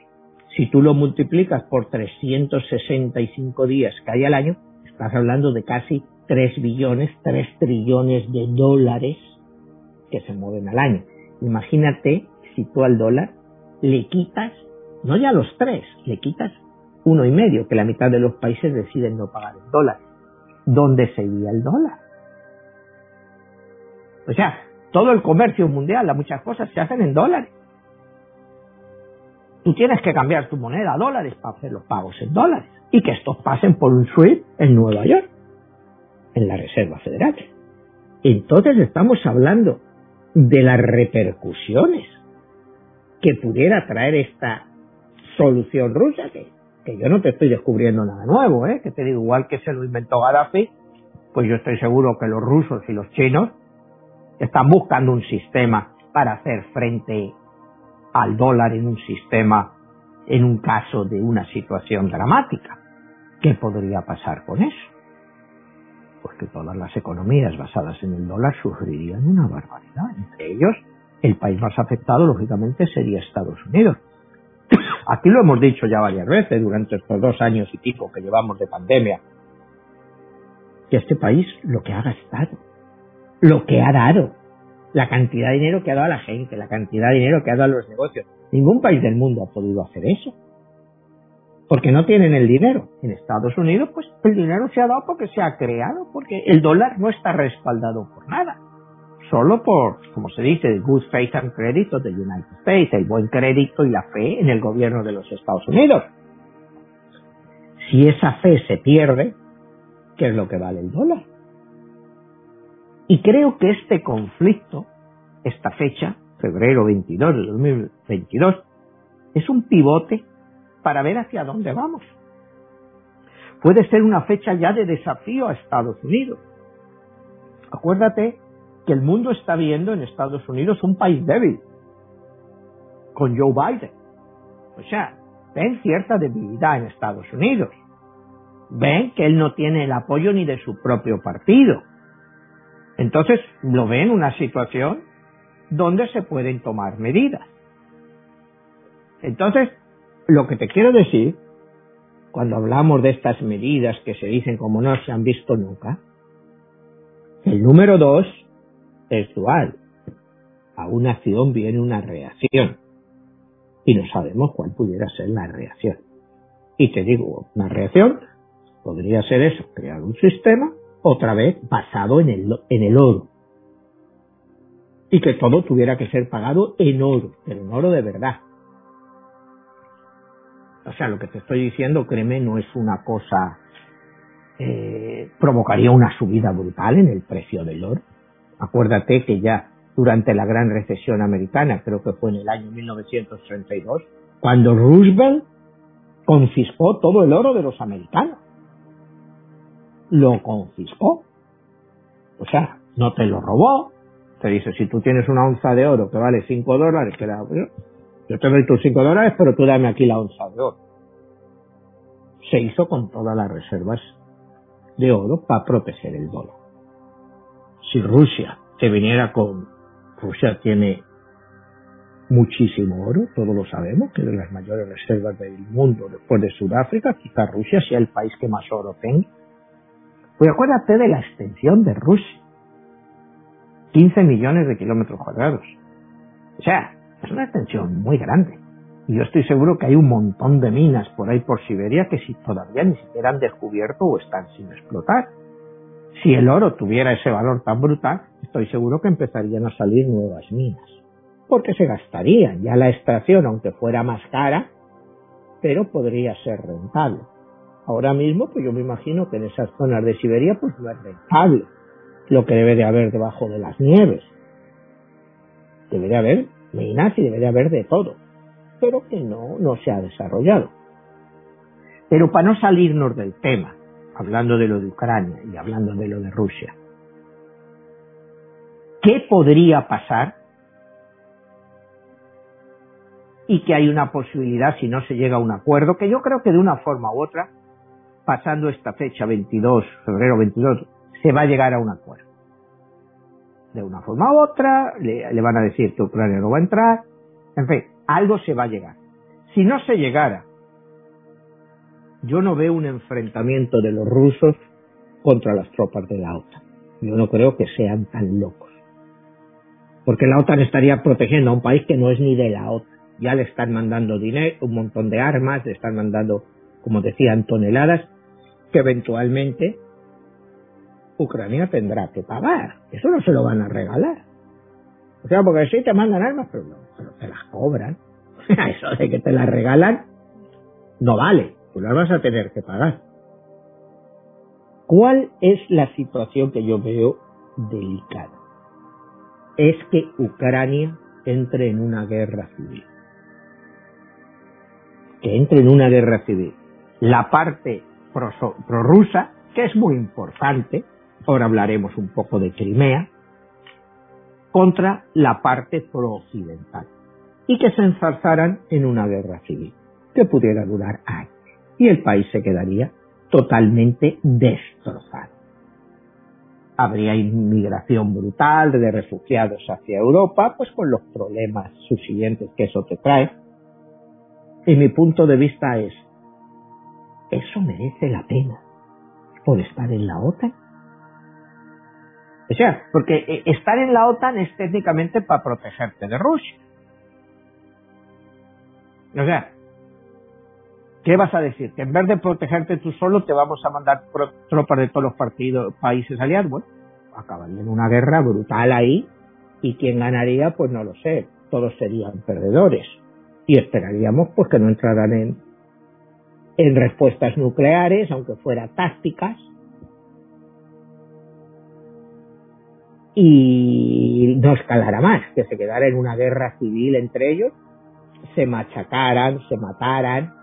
Si tú lo multiplicas por 365 días que hay al año, estás hablando de casi 3 billones, 3 trillones de dólares que se mueven al año. Imagínate si tú al dólar le quitas, no ya los 3, le quitas uno y medio, que la mitad de los países deciden no pagar el dólar. ¿Dónde seguía el dólar? O sea, todo el comercio mundial, muchas cosas se hacen en dólares. Tú tienes que cambiar tu moneda a dólares para hacer los pagos en dólares y que estos pasen por un SWIFT en Nueva York, en la Reserva Federal. Entonces estamos hablando de las repercusiones que pudiera traer esta solución rusa, que, que yo no te estoy descubriendo nada nuevo, ¿eh? que te digo, igual que se lo inventó Gaddafi, pues yo estoy seguro que los rusos y los chinos están buscando un sistema para hacer frente al dólar en un sistema, en un caso de una situación dramática. ¿Qué podría pasar con eso? Pues que todas las economías basadas en el dólar sufrirían una barbaridad. Entre ellos, el país más afectado, lógicamente, sería Estados Unidos. Aquí lo hemos dicho ya varias veces durante estos dos años y pico que llevamos de pandemia, que este país lo que ha gastado, lo que ha dado, la cantidad de dinero que ha dado a la gente, la cantidad de dinero que ha dado a los negocios. Ningún país del mundo ha podido hacer eso. Porque no tienen el dinero. En Estados Unidos, pues el dinero se ha dado porque se ha creado, porque el dólar no está respaldado por nada. Solo por, como se dice, good faith and credit of the United States, el buen crédito y la fe en el gobierno de los Estados Unidos. Si esa fe se pierde, ¿qué es lo que vale el dólar? Y creo que este conflicto, esta fecha, febrero 22 de 2022, es un pivote para ver hacia dónde vamos. Puede ser una fecha ya de desafío a Estados Unidos. Acuérdate que el mundo está viendo en Estados Unidos un país débil, con Joe Biden. O sea, ven cierta debilidad en Estados Unidos. Ven que él no tiene el apoyo ni de su propio partido. Entonces lo ven una situación donde se pueden tomar medidas. Entonces, lo que te quiero decir, cuando hablamos de estas medidas que se dicen como no se han visto nunca, el número dos es dual. A una acción viene una reacción. Y no sabemos cuál pudiera ser la reacción. Y te digo, una reacción podría ser eso, crear un sistema otra vez basado en el, en el oro. Y que todo tuviera que ser pagado en oro, pero en oro de verdad. O sea, lo que te estoy diciendo, créeme, no es una cosa, eh, provocaría una subida brutal en el precio del oro. Acuérdate que ya durante la gran recesión americana, creo que fue en el año 1932, cuando Roosevelt confiscó todo el oro de los americanos lo confiscó. O sea, no te lo robó. Te dice, si tú tienes una onza de oro que vale 5 dólares, que yo te doy tus 5 dólares, pero tú dame aquí la onza de oro. Se hizo con todas las reservas de oro para proteger el dólar. Si Rusia te viniera con... Rusia tiene muchísimo oro, todos lo sabemos, que de las mayores reservas del mundo después de Sudáfrica, quizá Rusia sea el país que más oro tenga pues acuérdate de la extensión de Rusia. 15 millones de kilómetros cuadrados. O sea, es una extensión muy grande. Y yo estoy seguro que hay un montón de minas por ahí por Siberia que si todavía ni siquiera han descubierto o están sin explotar. Si el oro tuviera ese valor tan brutal, estoy seguro que empezarían a salir nuevas minas. Porque se gastarían ya la extracción, aunque fuera más cara, pero podría ser rentable. Ahora mismo, pues yo me imagino que en esas zonas de Siberia, pues no es rentable lo que debe de haber debajo de las nieves. Debe de haber minas y debe de haber de todo, pero que no, no se ha desarrollado. Pero para no salirnos del tema, hablando de lo de Ucrania y hablando de lo de Rusia, ¿qué podría pasar? Y que hay una posibilidad, si no se llega a un acuerdo, que yo creo que de una forma u otra, pasando esta fecha 22, febrero 22, se va a llegar a un acuerdo. De una forma u otra, le, le van a decir que Ucrania no va a entrar, en fin, algo se va a llegar. Si no se llegara yo no veo un enfrentamiento de los rusos contra las tropas de la OTAN. Yo no creo que sean tan locos. Porque la OTAN estaría protegiendo a un país que no es ni de la OTAN. Ya le están mandando dinero, un montón de armas, le están mandando, como decían, toneladas, que eventualmente Ucrania tendrá que pagar. Eso no se lo van a regalar. O sea, porque sí te mandan armas, pero, pero te las cobran. Eso de que te las regalan no vale pues las vas a tener que pagar. ¿Cuál es la situación que yo veo delicada? Es que Ucrania entre en una guerra civil. Que entre en una guerra civil. La parte prorrusa, que es muy importante, ahora hablaremos un poco de Crimea, contra la parte pro-occidental. Y que se ensarzaran en una guerra civil, que pudiera durar años y el país se quedaría totalmente destrozado. Habría inmigración brutal de refugiados hacia Europa, pues con los problemas subsiguientes que eso te trae. Y mi punto de vista es, ¿eso merece la pena por estar en la OTAN? O sea, porque eh, estar en la OTAN es técnicamente para protegerte de Rusia. O sea, ¿Qué vas a decir? ¿Que en vez de protegerte tú solo te vamos a mandar tropas de todos los partidos, países aliados? Bueno, acabaría en una guerra brutal ahí y quién ganaría, pues no lo sé. Todos serían perdedores. Y esperaríamos pues que no entraran en, en respuestas nucleares, aunque fueran tácticas. Y no escalara más, que se quedara en una guerra civil entre ellos, se machacaran, se mataran,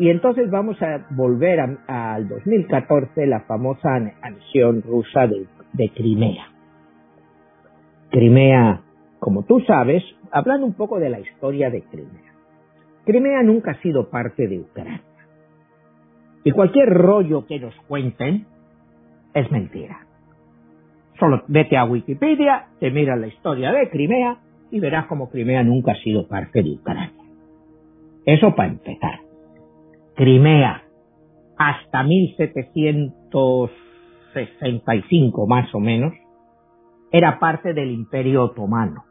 y entonces vamos a volver al 2014, la famosa anexión rusa de, Crimea. Crimea, como tú sabes, hablando un poco de la historia de Crimea. Crimea nunca ha sido parte de Ucrania. Y cualquier rollo que nos cuenten es mentira. Solo vete a Wikipedia, te miras la historia de Crimea y verás como Crimea nunca ha sido parte de Ucrania. Eso para empezar. Crimea hasta 1765 más o menos, era parte del Imperio Otomano.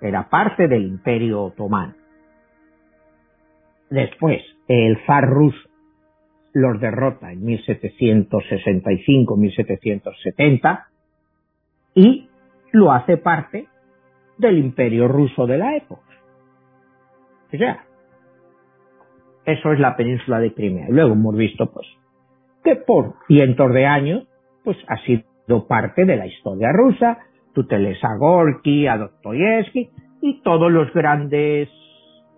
Era parte del Imperio Otomano. Después, el zar ruso los derrota en 1765-1770 y lo hace parte del Imperio ruso de la época. O sea, eso es la península de Crimea. Y luego hemos visto, pues, que por cientos de años, pues, ha sido parte de la historia rusa. Tú te lees a Gorky, a Dostoyevsky y todos los grandes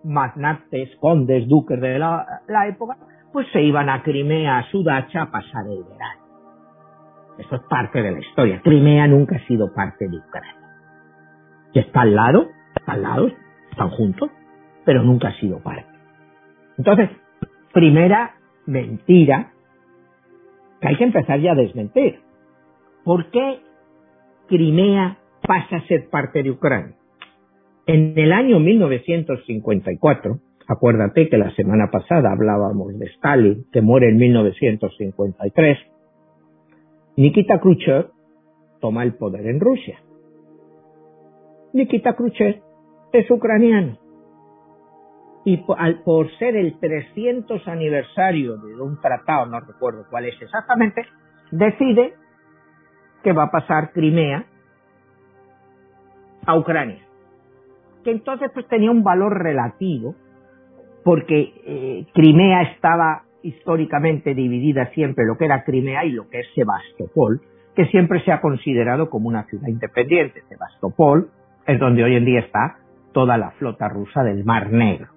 magnates, condes, duques de la, época, pues se iban a Crimea, a Sudacha, a pasar el verano. Eso es parte de la historia. Crimea nunca ha sido parte de Ucrania. Que está al lado, está al lado, están juntos, pero nunca ha sido parte. Entonces, primera mentira que hay que empezar ya a desmentir. ¿Por qué Crimea pasa a ser parte de Ucrania? En el año 1954, acuérdate que la semana pasada hablábamos de Stalin, que muere en 1953, Nikita Khrushchev toma el poder en Rusia. Nikita Khrushchev es ucraniano y por, ser el 300 aniversario de un tratado, no recuerdo cuál es exactamente, decide que va a pasar Crimea a Ucrania. Que entonces pues tenía un valor relativo, porque eh, Crimea estaba históricamente dividida siempre lo que era Crimea y lo que es Sebastopol, que siempre se ha considerado como una ciudad independiente. Sebastopol es donde hoy en día está toda la flota rusa del Mar Negro.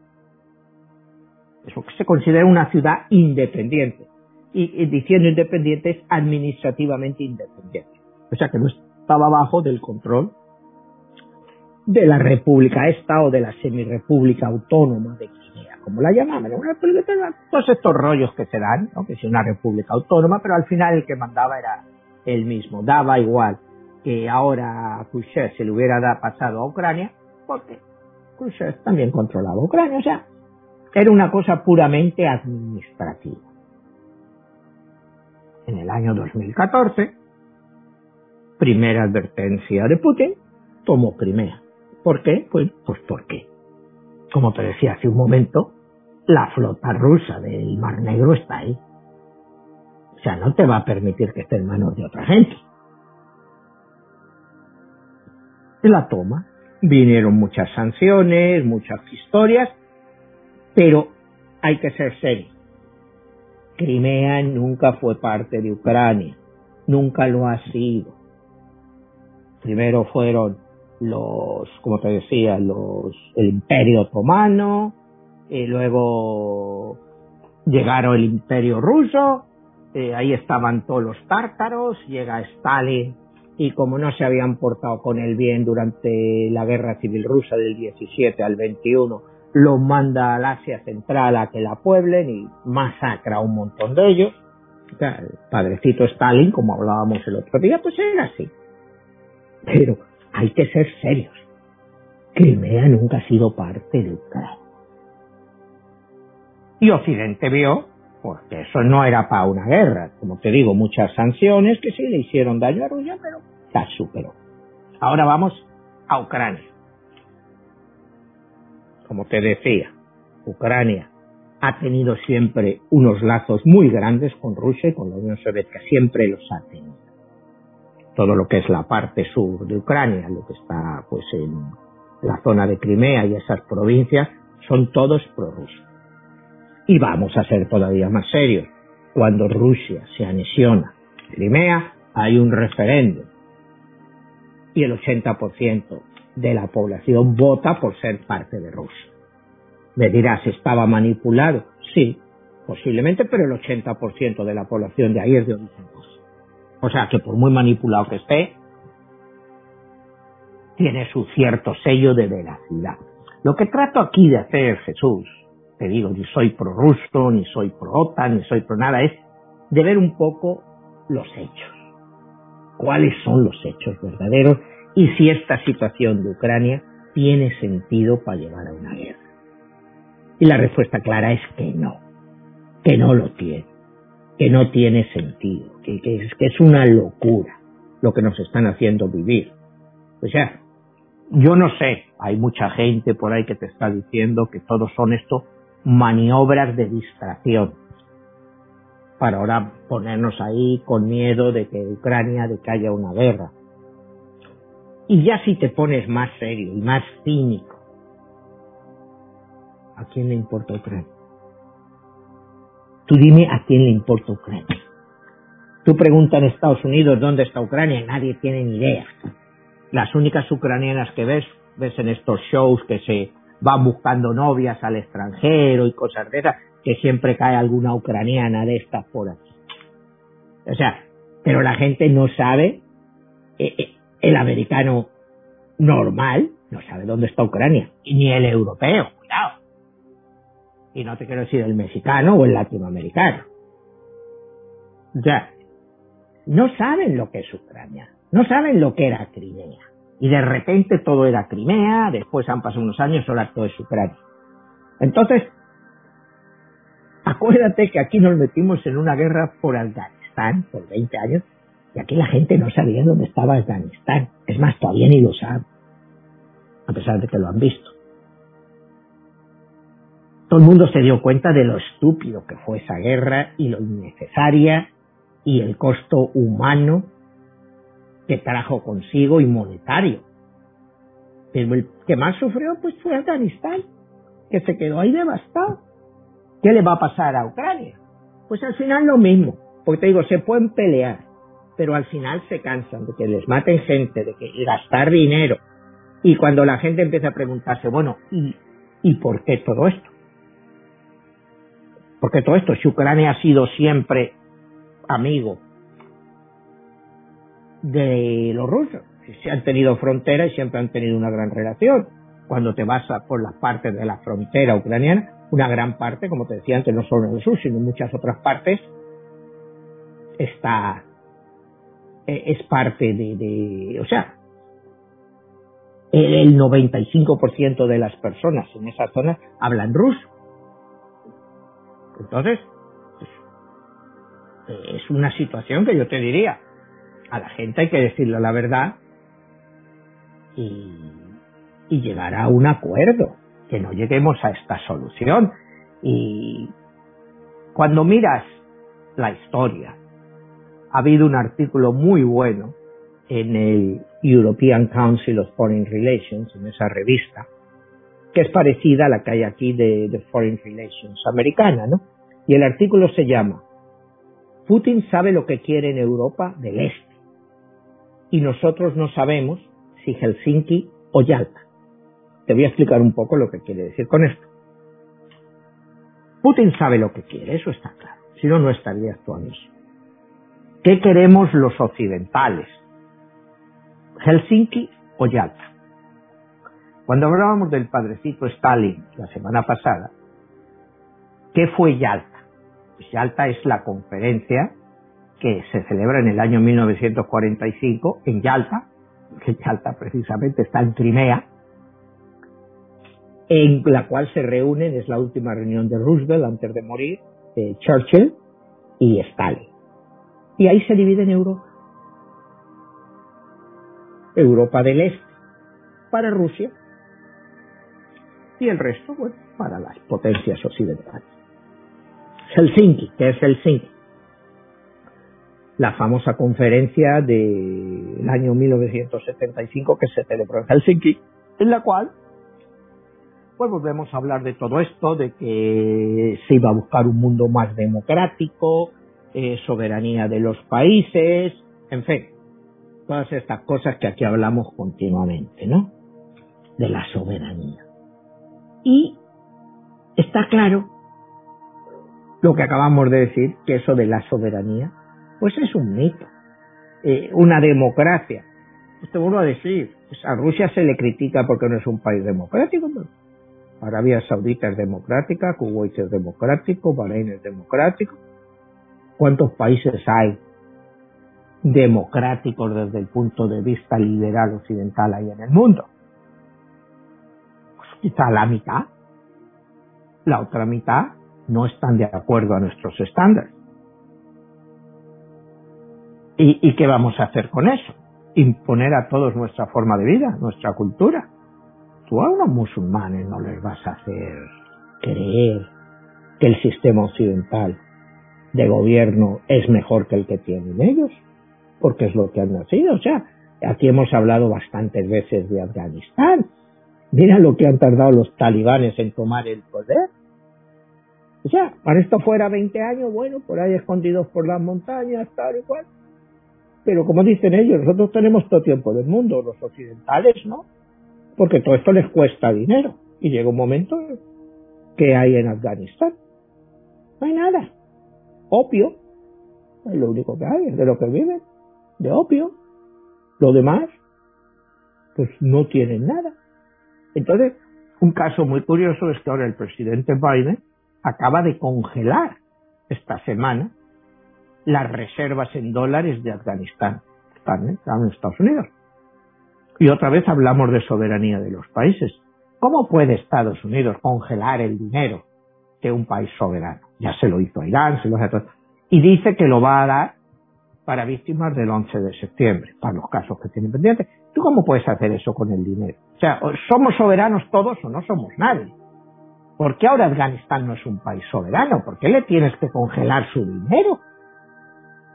Eso se considera una ciudad independiente. y, diciendo independiente es administrativamente independiente. O sea que no estaba bajo del control de la República Esta o de la Semirrepública Autónoma de Crimea, como la llamaban. todos estos rollos que se dan, que es una república autónoma, pero al final el que mandaba era el mismo. Daba igual que ahora Khrushchev se le hubiera pasado a Ucrania, porque Khrushchev también controlaba Ucrania. O sea, era una cosa puramente administrativa. En el año 2014, primera advertencia de Putin, tomó Crimea. ¿Por qué? Pues, pues porque, como te decía hace un momento, la flota rusa del Mar Negro está ahí. O sea, no te va a permitir que esté en manos de otra gente. la toma. Vinieron muchas sanciones, muchas historias, pero hay que ser serio. Crimea nunca fue parte de Ucrania, nunca lo ha sido. Primero fueron los, como te decía, los, el Imperio Otomano, y luego llegaron el Imperio Ruso, eh, ahí estaban todos los tártaros, llega Stalin y como no se habían portado con el bien durante la guerra civil rusa del 17 al 21, lo manda al Asia Central a que la pueblen y masacra a un montón de ellos. el padrecito Stalin, como hablábamos el otro día, pues era así. Pero hay que ser serios. Crimea nunca ha sido parte de Ucrania. Y Occidente vio, porque eso no era para una guerra, como te digo, muchas sanciones que sí le hicieron daño a Rusia, pero la superó. Ahora vamos a Ucrania. Como te decía, Ucrania ha tenido siempre unos lazos muy grandes con Rusia y con la Unión Soviética, siempre los ha tenido todo lo que es la parte sur de Ucrania, lo que está pues en la zona de Crimea y esas provincias, son todos prorrusos. Y vamos a ser todavía más serios. Cuando Rusia se anexiona Crimea, hay un referéndum. Y el 80% de la población vota por ser parte de Rusia. Me dirás, ¿estaba manipulado? Sí, posiblemente, pero el 80% de la población de ahí es de origen o sea que por muy manipulado que esté, tiene su cierto sello de veracidad. Lo que trato aquí de hacer, Jesús, te digo, ni soy pro ruso, ni soy pro OTAN, ni soy pro nada, es de ver un poco los hechos. ¿Cuáles son los hechos verdaderos? Y si esta situación de Ucrania tiene sentido para llevar a una guerra. Y la respuesta clara es que no, que no lo tiene que no tiene sentido, que, es, que es una locura lo que nos están haciendo vivir. O sea, yo no sé, hay mucha gente por ahí que te está diciendo que todos son esto maniobras de distracción para ahora ponernos ahí con miedo de que Ucrania, de haya una guerra. Y ya si te pones más serio y más cínico, ¿a quién le importa Ucrania? Tú dime a quién le importa Ucrania. Tú preguntas en Estados Unidos dónde está Ucrania y nadie tiene ni idea. Las únicas ucranianas que ves, ves en estos shows que se van buscando novias al extranjero y cosas de esas, que siempre cae alguna ucraniana de estas por aquí. O sea, pero la gente no sabe, eh, eh, el americano normal no sabe dónde está Ucrania, ni el europeo, cuidado y no te quiero decir el mexicano o el latinoamericano. Ya, no saben lo que es Ucrania, no saben lo que era Crimea. Y de repente todo era Crimea, después han pasado unos años, ahora todo es Ucrania. Entonces, acuérdate que aquí nos metimos en una guerra por Afganistán por 20 años y aquí la gente no sabía dónde estaba Afganistán. Es más, todavía ni lo sabe, a pesar de que lo han visto todo el mundo se dio cuenta de lo estúpido que fue esa guerra y lo innecesaria y el costo humano que trajo consigo y monetario. Pero el que más sufrió pues fue Afganistán, que se quedó ahí devastado. ¿Qué le va a pasar a Ucrania? Pues al final lo mismo, porque te digo, se pueden pelear, pero al final se cansan de que les maten gente, de que gastar dinero. Y cuando la gente empieza a preguntarse, bueno, ¿y, ¿y por qué todo esto? Porque todo esto, si Ucrania ha sido siempre amigo de los rusos. Se han tenido frontera y siempre han tenido una gran relación. Cuando te vas por las partes de la frontera ucraniana, una gran parte, como te decía antes, no solo en el sur, sino en muchas otras partes, está eh, es parte de, o sea, el 95% de las personas en esa zona hablan ruso. Entonces, pues, es una situación que yo te diría, a la gente hay que decirle la verdad y, y llegar a un acuerdo, que no lleguemos a esta solución. Y cuando miras la historia, ha habido un artículo muy bueno en el European Council of Foreign Relations, en esa revista, que es parecida a la que hay aquí de, de Foreign Relations americana, ¿no? Y el artículo se llama Putin sabe lo que quiere en Europa del Este y nosotros no sabemos si Helsinki o Yalta. Te voy a explicar un poco lo que quiere decir con esto. Putin sabe lo que quiere, eso está claro. Si no, no estaría actuando así. ¿Qué queremos los occidentales? ¿Helsinki o Yalta? Cuando hablábamos del padrecito Stalin la semana pasada, ¿qué fue Yalta? Pues Yalta es la conferencia que se celebra en el año 1945 en Yalta, que Yalta precisamente está en Crimea, en la cual se reúnen, es la última reunión de Roosevelt antes de morir, Churchill y Stalin. Y ahí se divide en Europa. Europa del Este para Rusia y el resto, bueno, para las potencias occidentales. Helsinki, ¿qué es Helsinki? La famosa conferencia del año 1975 que se celebró en Helsinki, en la cual pues volvemos a hablar de todo esto, de que se iba a buscar un mundo más democrático, eh, soberanía de los países, en fin, todas estas cosas que aquí hablamos continuamente, ¿no? De la soberanía. Y está claro lo que acabamos de decir, que eso de la soberanía, pues es un mito, eh, una democracia. Pues te vuelvo a decir, pues a Rusia se le critica porque no es un país democrático, Arabia Saudita es democrática, Kuwait es democrático, Bahrein es democrático. ¿Cuántos países hay democráticos desde el punto de vista liberal occidental hay en el mundo? Pues quizá la mitad. La otra mitad no están de acuerdo a nuestros estándares. ¿Y, ¿Y qué vamos a hacer con eso? Imponer a todos nuestra forma de vida, nuestra cultura. Tú a unos musulmanes no les vas a hacer creer que el sistema occidental de gobierno es mejor que el que tienen ellos, porque es lo que han nacido. O sea, aquí hemos hablado bastantes veces de Afganistán. Mira lo que han tardado los talibanes en tomar el poder. O sea, para esto fuera 20 años, bueno, por ahí escondidos por las montañas, tal y cual. Pero como dicen ellos, nosotros tenemos todo tiempo del mundo, los occidentales no, porque todo esto les cuesta dinero. Y llega un momento que hay en Afganistán. No hay nada opio, es lo único que hay, es de lo que viven, de opio. Lo demás, pues no tienen nada. Entonces, un caso muy curioso es que ahora el presidente Biden acaba de congelar esta semana las reservas en dólares de Afganistán. Están, están en Estados Unidos. Y otra vez hablamos de soberanía de los países. ¿Cómo puede Estados Unidos congelar el dinero de un país soberano? Ya se lo hizo a Irán, se lo hizo a Y dice que lo va a dar para víctimas del 11 de septiembre, para los casos que tienen pendientes. ¿Tú cómo puedes hacer eso con el dinero? O sea, ¿somos soberanos todos o no somos nadie? ¿Por qué ahora Afganistán no es un país soberano? ¿Por qué le tienes que congelar su dinero?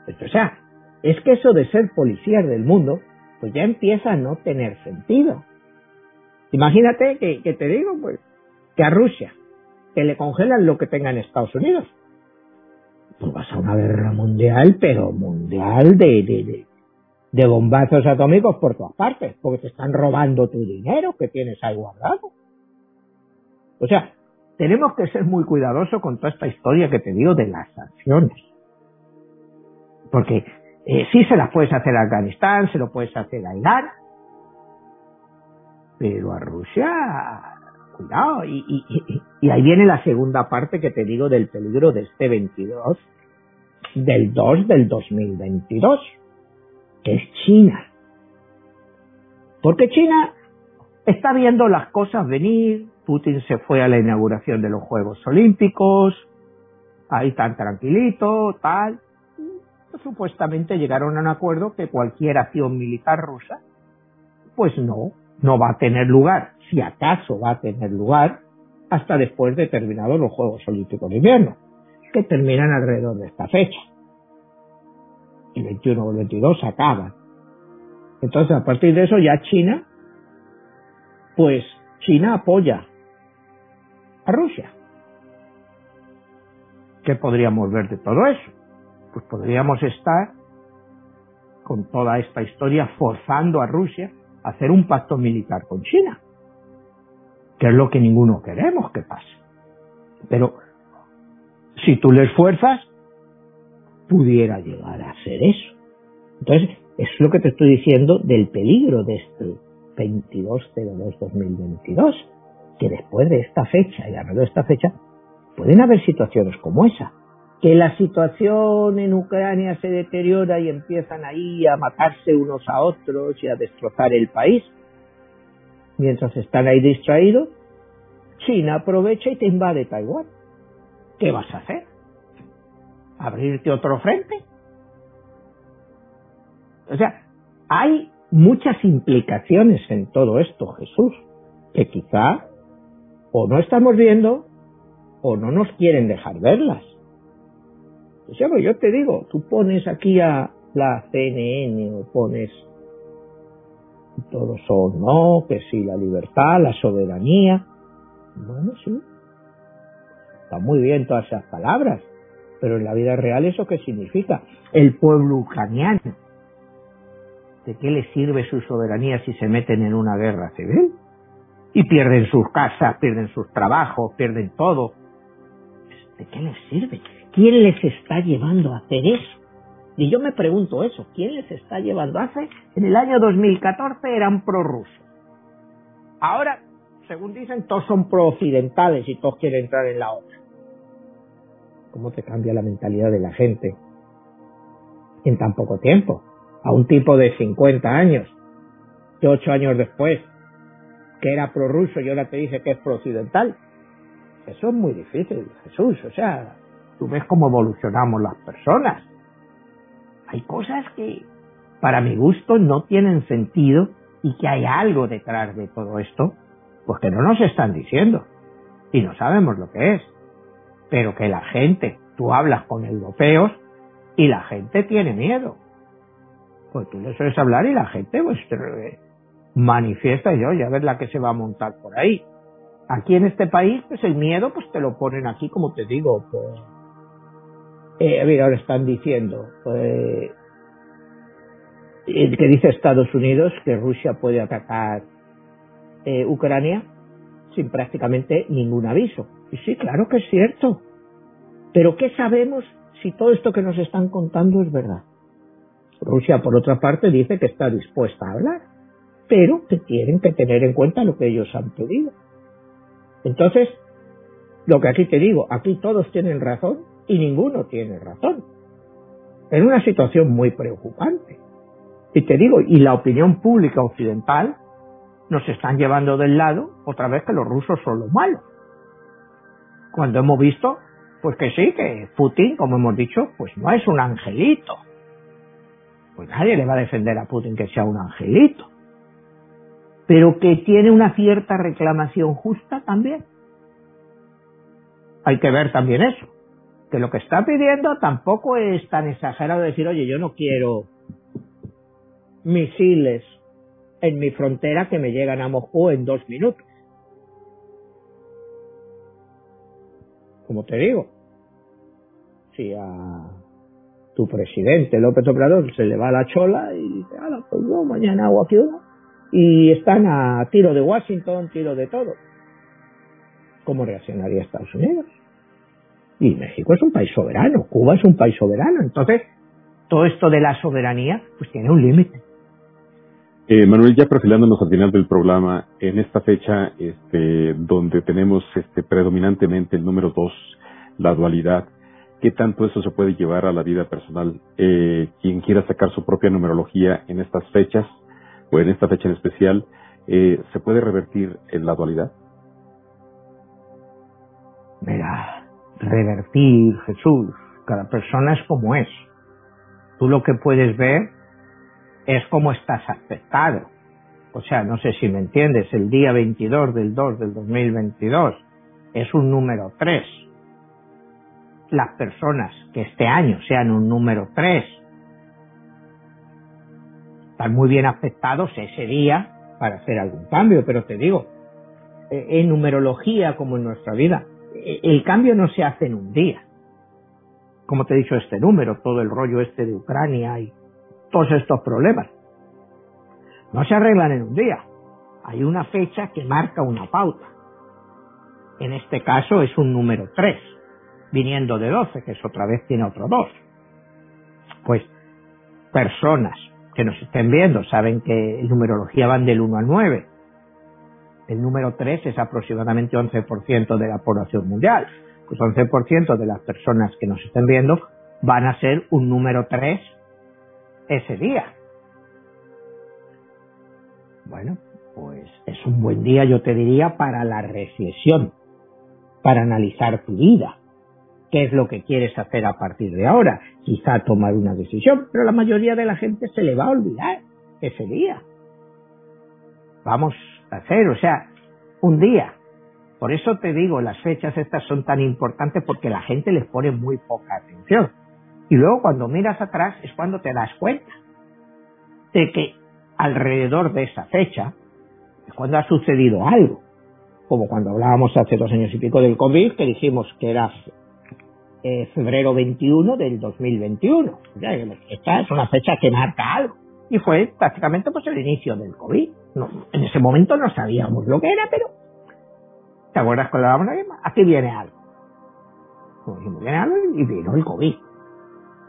Pues, o sea, es que eso de ser policías del mundo, pues ya empieza a no tener sentido. Imagínate que, que te digo, pues, que a Rusia que le congelan lo que tenga en Estados Unidos. Pues vas a una guerra mundial, pero mundial de, de, de, bombazos atómicos por todas partes, porque te están robando tu dinero que tienes ahí guardado. O sea, tenemos que ser muy cuidadosos con toda esta historia que te digo de las sanciones. Porque eh, sí se las puedes hacer a Afganistán, se lo puedes hacer a Irán, pero a Rusia, Y, y, y ahí viene la segunda parte que te digo del peligro de este 22, del 2 del 2022, que es China. Porque China está viendo las cosas venir, Putin se fue a la inauguración de los Juegos Olímpicos, ahí tan tranquilito, tal. supuestamente llegaron a un acuerdo que cualquier acción militar rusa, pues no, no va a tener lugar, si acaso va a tener lugar, hasta después de terminados los Juegos Olímpicos de Invierno, que terminan alrededor de esta fecha. El 21 o el 22 acaba. Entonces, a partir de eso ya China, pues China apoya a Rusia. ¿Qué podríamos ver de todo eso? Pues podríamos estar con toda esta historia forzando a Rusia hacer un pacto militar con China, que es lo que ninguno queremos que pase. Pero si tú les fuerzas, pudiera llegar a ser eso. Entonces, es lo que te estoy diciendo del peligro de este 2202-2022 que después de esta fecha y alrededor de esta fecha pueden haber situaciones como esa. Que la situación en Ucrania se deteriora y empiezan ahí a matarse unos a otros y a destrozar el país. Mientras están ahí distraídos, China aprovecha y te invade Taiwán. ¿Qué vas a hacer? ¿Abrirte otro frente? O sea, hay muchas implicaciones en todo esto, Jesús, que quizá o no estamos viendo o no nos quieren dejar verlas. Yo te digo, tú pones aquí a la CNN o pones todos son no, que sí, la libertad, la soberanía. Bueno, sí. Está muy bien todas esas palabras, pero en la vida real eso qué significa? El pueblo ucraniano. ¿De qué le sirve su soberanía si se meten en una guerra civil? y pierden sus casas, pierden sus trabajos, pierden todo. ¿De qué les sirve? ¿Quién les está llevando a hacer eso? Y yo me pregunto eso, ¿quién les está llevando a hacer? En el año 2014 eran prorrusos. Ahora, según dicen, todos son pro-occidentales y todos quieren entrar en la otra. ¿Cómo te cambia la mentalidad de la gente en tan poco tiempo? A un tipo de 50 años, que ocho años después que era prorruso y ahora te dice que es pro-occidental. Eso es muy difícil, Jesús. O sea, tú ves cómo evolucionamos las personas. Hay cosas que, para mi gusto, no tienen sentido y que hay algo detrás de todo esto, pues que no nos están diciendo. Y no sabemos lo que es. Pero que la gente, tú hablas con europeos y la gente tiene miedo. Pues tú les sueles hablar y la gente, pues, manifiesta yo, ya ver la que se va a montar por ahí. Aquí en este país, pues el miedo, pues te lo ponen aquí, como te digo, pues, eh, mira, ahora están diciendo, pues, que dice Estados Unidos que Rusia puede atacar eh, Ucrania sin prácticamente ningún aviso. Y sí, claro que es cierto. Pero ¿qué sabemos si todo esto que nos están contando es verdad? Rusia, por otra parte, dice que está dispuesta a hablar pero que tienen que tener en cuenta lo que ellos han pedido. Entonces, lo que aquí te digo, aquí todos tienen razón y ninguno tiene razón. En una situación muy preocupante. Y te digo, y la opinión pública occidental nos están llevando del lado otra vez que los rusos son los malos. Cuando hemos visto, pues que sí, que Putin, como hemos dicho, pues no es un angelito. Pues nadie le va a defender a Putin que sea un angelito pero que tiene una cierta reclamación justa también. Hay que ver también eso, que lo que está pidiendo tampoco es tan exagerado decir, oye, yo no quiero misiles en mi frontera que me llegan a Moscú en dos minutos. Como te digo, si a tu presidente López Obrador se le va la chola y dice, pues no, mañana hago aquí uno, y están a tiro de Washington, tiro de todo. ¿Cómo reaccionaría Estados Unidos? Y México es un país soberano, Cuba es un país soberano. Entonces, todo esto de la soberanía, pues tiene un límite. Eh, Manuel, ya perfilándonos al final del programa, en esta fecha este, donde tenemos este, predominantemente el número dos, la dualidad, ¿qué tanto eso se puede llevar a la vida personal? Eh, quien quiera sacar su propia numerología en estas fechas, o en esta fecha en especial, eh, ¿se puede revertir en la dualidad? Mira, revertir, Jesús, cada persona es como es. Tú lo que puedes ver es cómo estás afectado. O sea, no sé si me entiendes, el día 22 del 2 del 2022 es un número 3. Las personas que este año sean un número 3 están muy bien afectados ese día para hacer algún cambio, pero te digo, e, en numerología como en nuestra vida, el cambio no se hace en un día. Como te he dicho, este número, todo el rollo este de Ucrania y todos estos problemas. No se arreglan en un día. Hay una fecha que marca una pauta. En este caso es un número 3, viniendo de 12, que es otra vez tiene otro 2. Pues personas que nos estén viendo saben que en numerología van del 1 al 9. El número 3 es aproximadamente 11% de la población mundial. Pues 11% de las personas que nos estén viendo van a ser un número 3 ese día. Bueno, pues es un buen día, yo te diría, para la reflexión, para analizar tu vida. ¿Qué es lo que quieres hacer a partir de ahora? Quizá tomar una decisión, pero la mayoría de la gente se le va a olvidar ese día. Vamos hacer, o sea, un día. Por eso te digo, las fechas estas son tan importantes porque la gente les pone muy poca atención. Y luego cuando miras atrás es cuando te das cuenta de que alrededor de esa fecha es cuando ha sucedido algo. Como cuando hablábamos hace dos años y pico del COVID, que dijimos que era eh, febrero 21 del 2021. esta es una fecha que marca algo. Y fue prácticamente pues el inicio del COVID. En ese momento no sabíamos lo que era, pero ¿te acuerdas cuando hablábamos de Aquí viene algo y vino el COVID.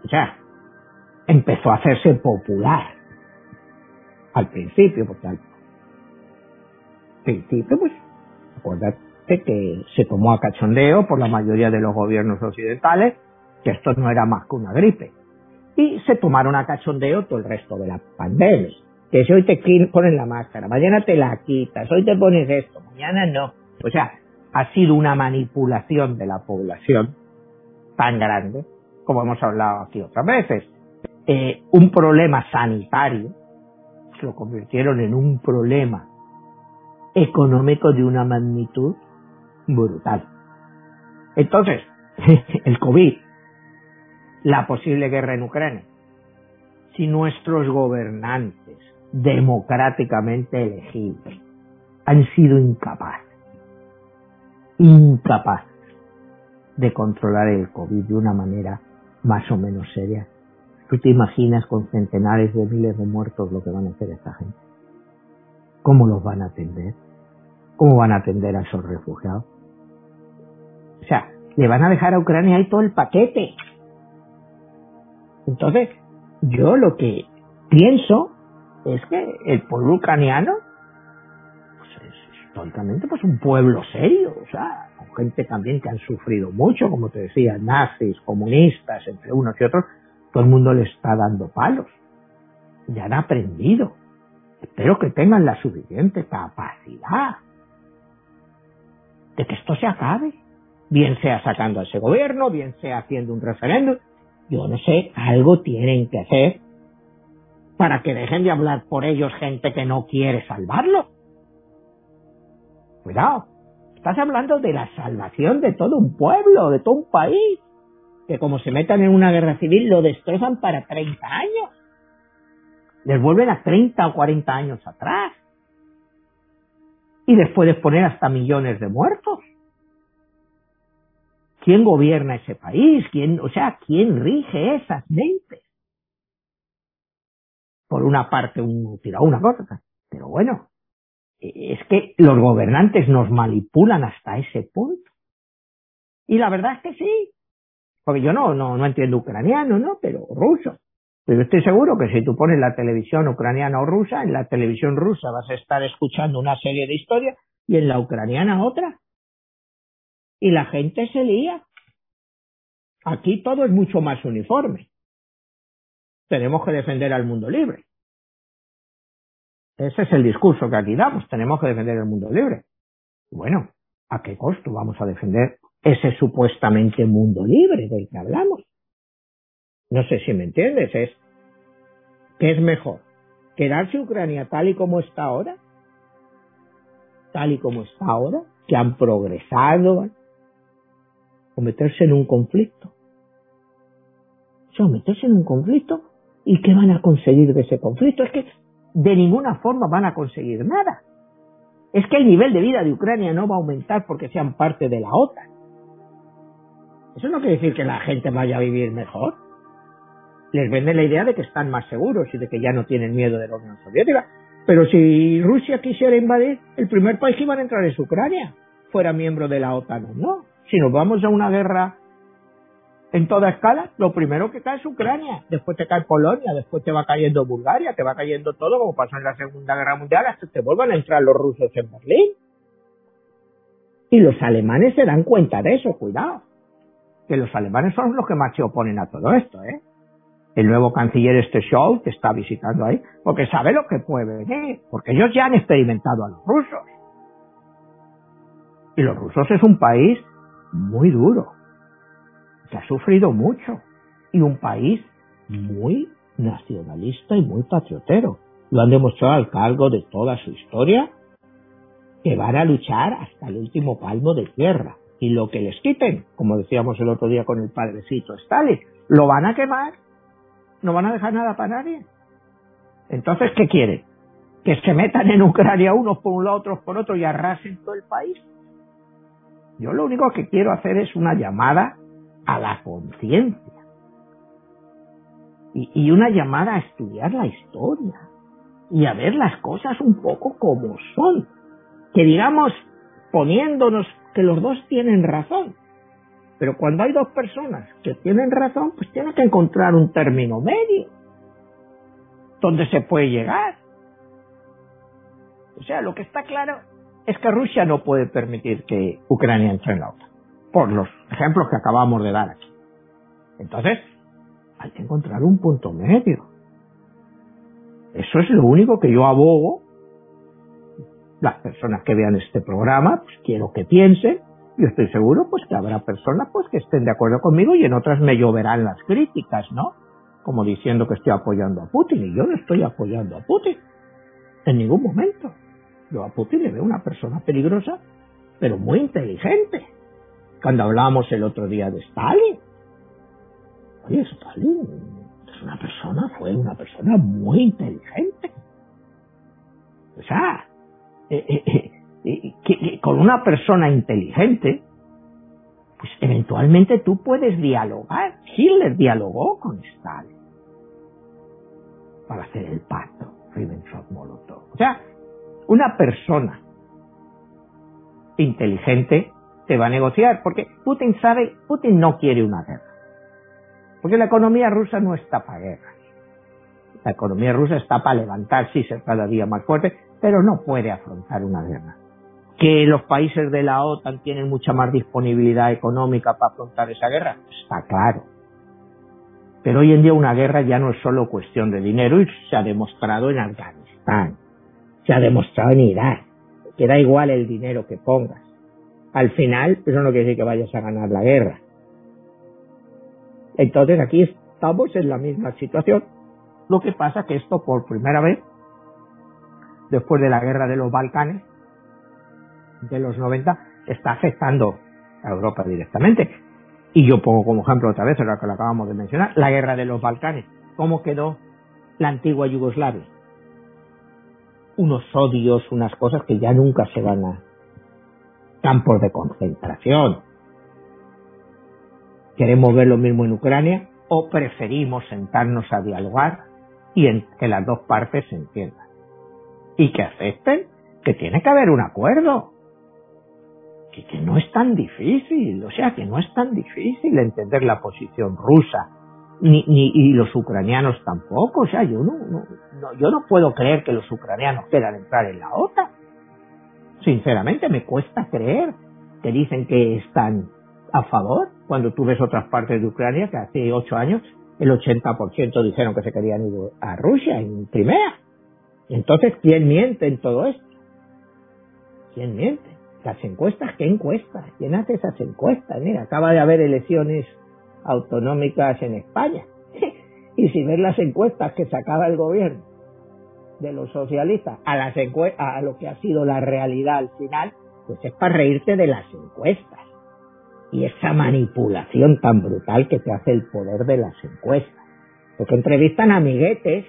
O sea, empezó a hacerse popular. Al principio, porque al principio, pues, acuérdate que se tomó a cachondeo por la mayoría de los gobiernos occidentales, que esto no era más que una gripe. Y se tomaron a cachondeo todo el resto de la pandemia. Que si hoy te ponen la máscara, mañana te la quitas, hoy te pones esto, mañana no. O sea, ha sido una manipulación de la población tan grande como hemos hablado aquí otras veces, eh, un problema sanitario, se lo convirtieron en un problema económico de una magnitud brutal. Entonces, el COVID, la posible guerra en Ucrania, si nuestros gobernantes democráticamente elegidos han sido incapaces, incapaces de controlar el COVID de una manera más o menos seria. ¿Tú te imaginas con centenares de miles de muertos lo que van a hacer esta gente? ¿Cómo los van a atender? ¿Cómo van a atender a esos refugiados? O sea, le van a dejar a Ucrania ahí todo el paquete. Entonces, yo lo que pienso es que el pueblo ucraniano pues es históricamente pues un pueblo serio, o sea, gente también que han sufrido mucho, como te decía, nazis, comunistas, entre unos y otros, todo el mundo le está dando palos. Ya han aprendido. Espero que tengan la suficiente capacidad de que esto se acabe. Bien sea sacando a ese gobierno, bien sea haciendo un referéndum. Yo no sé, algo tienen que hacer para que dejen de hablar por ellos gente que no quiere salvarlo. Cuidado. Estás hablando de la salvación de todo un pueblo, de todo un país, que como se metan en una guerra civil lo destrozan para 30 años. Les vuelven a 30 o 40 años atrás. Y después de poner hasta millones de muertos. ¿Quién gobierna ese país? ¿Quién, o sea, quién rige esas mentes? Por una parte, un tira una cosa, pero bueno, es que los gobernantes nos manipulan hasta ese punto. Y la verdad es que sí, porque yo no, no, no entiendo ucraniano, ¿no? Pero ruso. Pero estoy seguro que si tú pones la televisión ucraniana o rusa, en la televisión rusa vas a estar escuchando una serie de historias y en la ucraniana otra. Y la gente se lía. Aquí todo es mucho más uniforme. Tenemos que defender al mundo libre. Ese es el discurso que aquí damos. Tenemos que defender el mundo libre. Bueno, ¿a qué costo vamos a defender ese supuestamente mundo libre del que hablamos? No sé si me entiendes. Es, ¿Qué es mejor? ¿Quedarse Ucrania tal y como está ahora? Tal y como está ahora, que han progresado, o meterse en un conflicto. O meterse en un conflicto y qué van a conseguir de ese conflicto. Es que de ninguna forma van a conseguir nada. Es que el nivel de vida de Ucrania no va a aumentar porque sean parte de la OTAN. Eso no quiere decir que la gente vaya a vivir mejor les venden la idea de que están más seguros y de que ya no tienen miedo de la Unión Soviética. Pero si Rusia quisiera invadir, el primer país que iban a entrar es Ucrania, fuera miembro de la OTAN o no. Si nos vamos a una guerra en toda escala, lo primero que cae es Ucrania, después te cae Polonia, después te va cayendo Bulgaria, te va cayendo todo como pasó en la Segunda Guerra Mundial hasta que vuelvan a entrar los rusos en Berlín. Y los alemanes se dan cuenta de eso, cuidado. Que los alemanes son los que más se oponen a todo esto, ¿eh? el nuevo canciller este show que está visitando ahí, porque sabe lo que puede venir, porque ellos ya han experimentado a los rusos. Y los rusos es un país muy duro, que ha sufrido mucho, y un país muy nacionalista y muy patriotero. Lo han demostrado al cargo de toda su historia, que van a luchar hasta el último palmo de tierra. Y lo que les quiten, como decíamos el otro día con el padrecito Stalin, lo van a quemar no van a dejar nada para nadie. Entonces, ¿qué quieren? ¿Que se metan en Ucrania unos por un lado, otros por otro y arrasen todo el país? Yo lo único que quiero hacer es una llamada a la conciencia. Y, una llamada a estudiar la historia. Y a ver las cosas un poco como son. Que digamos, poniéndonos que los dos tienen razón. Pero cuando hay dos personas que tienen razón, pues tiene que encontrar un término medio donde se puede llegar. O sea, lo que está claro es que Rusia no puede permitir que Ucrania entre en la OTAN, por los ejemplos que acabamos de dar aquí. Entonces, hay que encontrar un punto medio. Eso es lo único que yo abogo. Las personas que vean este programa, pues quiero que piensen yo estoy seguro pues que habrá personas pues que estén de acuerdo conmigo y en otras me lloverán las críticas, ¿no? Como diciendo que estoy apoyando a Putin y yo no estoy apoyando a Putin en ningún momento. Yo a Putin le veo una persona peligrosa, pero muy inteligente. Cuando hablábamos el otro día de Stalin, oye, Stalin es una persona, fue una persona muy inteligente. O sea, eh, eh, eh con una persona inteligente, pues eventualmente tú puedes dialogar. Hitler dialogó con Stalin para hacer el pacto Ribbentrop-Molotov. O sea, una persona inteligente te va a negociar, porque Putin sabe, Putin no quiere una guerra. Porque la economía rusa no está para guerras. La economía rusa está para levantarse y ser cada día más fuerte, pero no puede afrontar una guerra que los países de la OTAN tienen mucha más disponibilidad económica para afrontar esa guerra, está claro. Pero hoy en día una guerra ya no es solo cuestión de dinero y se ha demostrado en Afganistán, se ha demostrado en Irak, que da igual el dinero que pongas. Al final, eso no quiere decir que vayas a ganar la guerra. Entonces aquí estamos en la misma situación. Lo que pasa que esto por primera vez, después de la guerra de los Balcanes, de los 90 está afectando a Europa directamente. Y yo pongo como ejemplo otra vez, lo que lo acabamos de mencionar, la guerra de los Balcanes. ¿Cómo quedó la antigua Yugoslavia? Unos odios, unas cosas que ya nunca se van a campos de concentración. ¿Queremos ver lo mismo en Ucrania o preferimos sentarnos a dialogar y en que las dos partes se entiendan? Y que acepten que tiene que haber un acuerdo que, no es tan difícil, o sea, que no es tan difícil entender la posición rusa ni, ni y los ucranianos tampoco. O sea, yo no, no, yo no puedo creer que los ucranianos quieran entrar en la OTAN. Sinceramente, me cuesta creer que dicen que están a favor cuando tú ves otras partes de Ucrania que hace ocho años el 80% dijeron que se querían ir a Rusia en Crimea. Entonces, ¿quién miente en todo esto? ¿Quién miente? Las encuestas, ¿qué encuestas? ¿Quién hace esas encuestas? Mira, acaba de haber elecciones autonómicas en España. y si ves las encuestas que sacaba el gobierno de los socialistas a, las a lo que ha sido la realidad al final, pues es para reírte de las encuestas. Y esa manipulación tan brutal que te hace el poder de las encuestas. Porque entrevistan a amiguetes,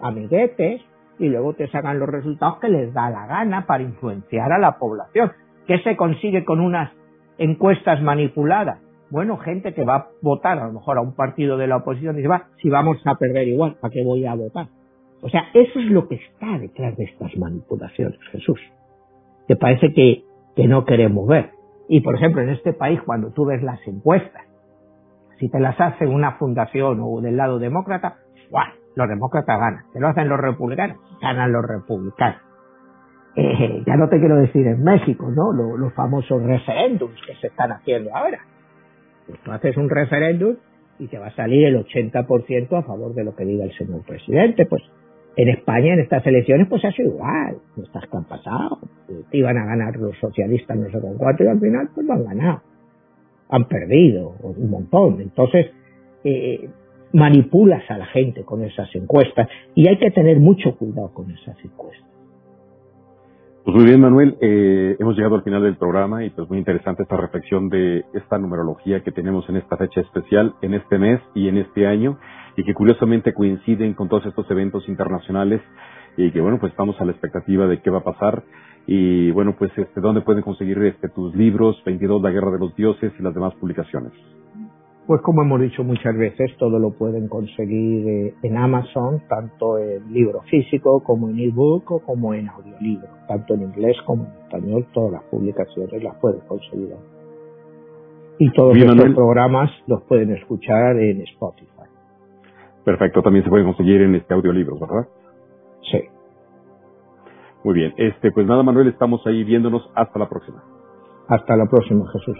amiguetes, y luego te sacan los resultados que les da la gana para influenciar a la población. ¿Qué se consigue con unas encuestas manipuladas? Bueno, gente que va a votar a lo mejor a un partido de la oposición y dice, va, si vamos a perder igual, ¿para qué voy a votar? O sea, eso es lo que está detrás de estas manipulaciones, Jesús. Que parece que, que no queremos ver. Y por ejemplo, en este país, cuando tú ves las encuestas, si te las hace una fundación o del lado demócrata, ¡guau! los demócratas ganan. Si lo hacen los republicanos, ganan los republicanos. Eh, ya no te quiero decir en México, ¿no? Los, los famosos referéndums que se están haciendo ahora. Pues tú haces un referéndum y te va a salir el 80% a favor de lo que diga el señor presidente. Pues en España, en estas elecciones, pues ha sido igual. No estás que han pasado. Iban a ganar los socialistas no sé con cuánto y al final pues lo han ganado. Han perdido un montón. Entonces, eh, manipulas a la gente con esas encuestas y hay que tener mucho cuidado con esas encuestas. Pues muy bien, Manuel, eh, hemos llegado al final del programa y pues muy interesante esta reflexión de esta numerología que tenemos en esta fecha especial, en este mes y en este año, y que curiosamente coinciden con todos estos eventos internacionales y que bueno, pues estamos a la expectativa de qué va a pasar y bueno, pues este, dónde pueden conseguir este, tus libros, 22, La Guerra de los Dioses y las demás publicaciones. Pues como hemos dicho muchas veces, todo lo pueden conseguir eh, en Amazon, tanto en libro físico como en ebook o como en audiolibro, tanto en inglés como en español, todas las publicaciones las pueden conseguir. Y todos estos programas los pueden escuchar en Spotify. Perfecto, también se pueden conseguir en este audiolibro, ¿verdad? Sí. Muy bien, este, pues nada Manuel, estamos ahí viéndonos hasta la próxima. Hasta la próxima, Jesús.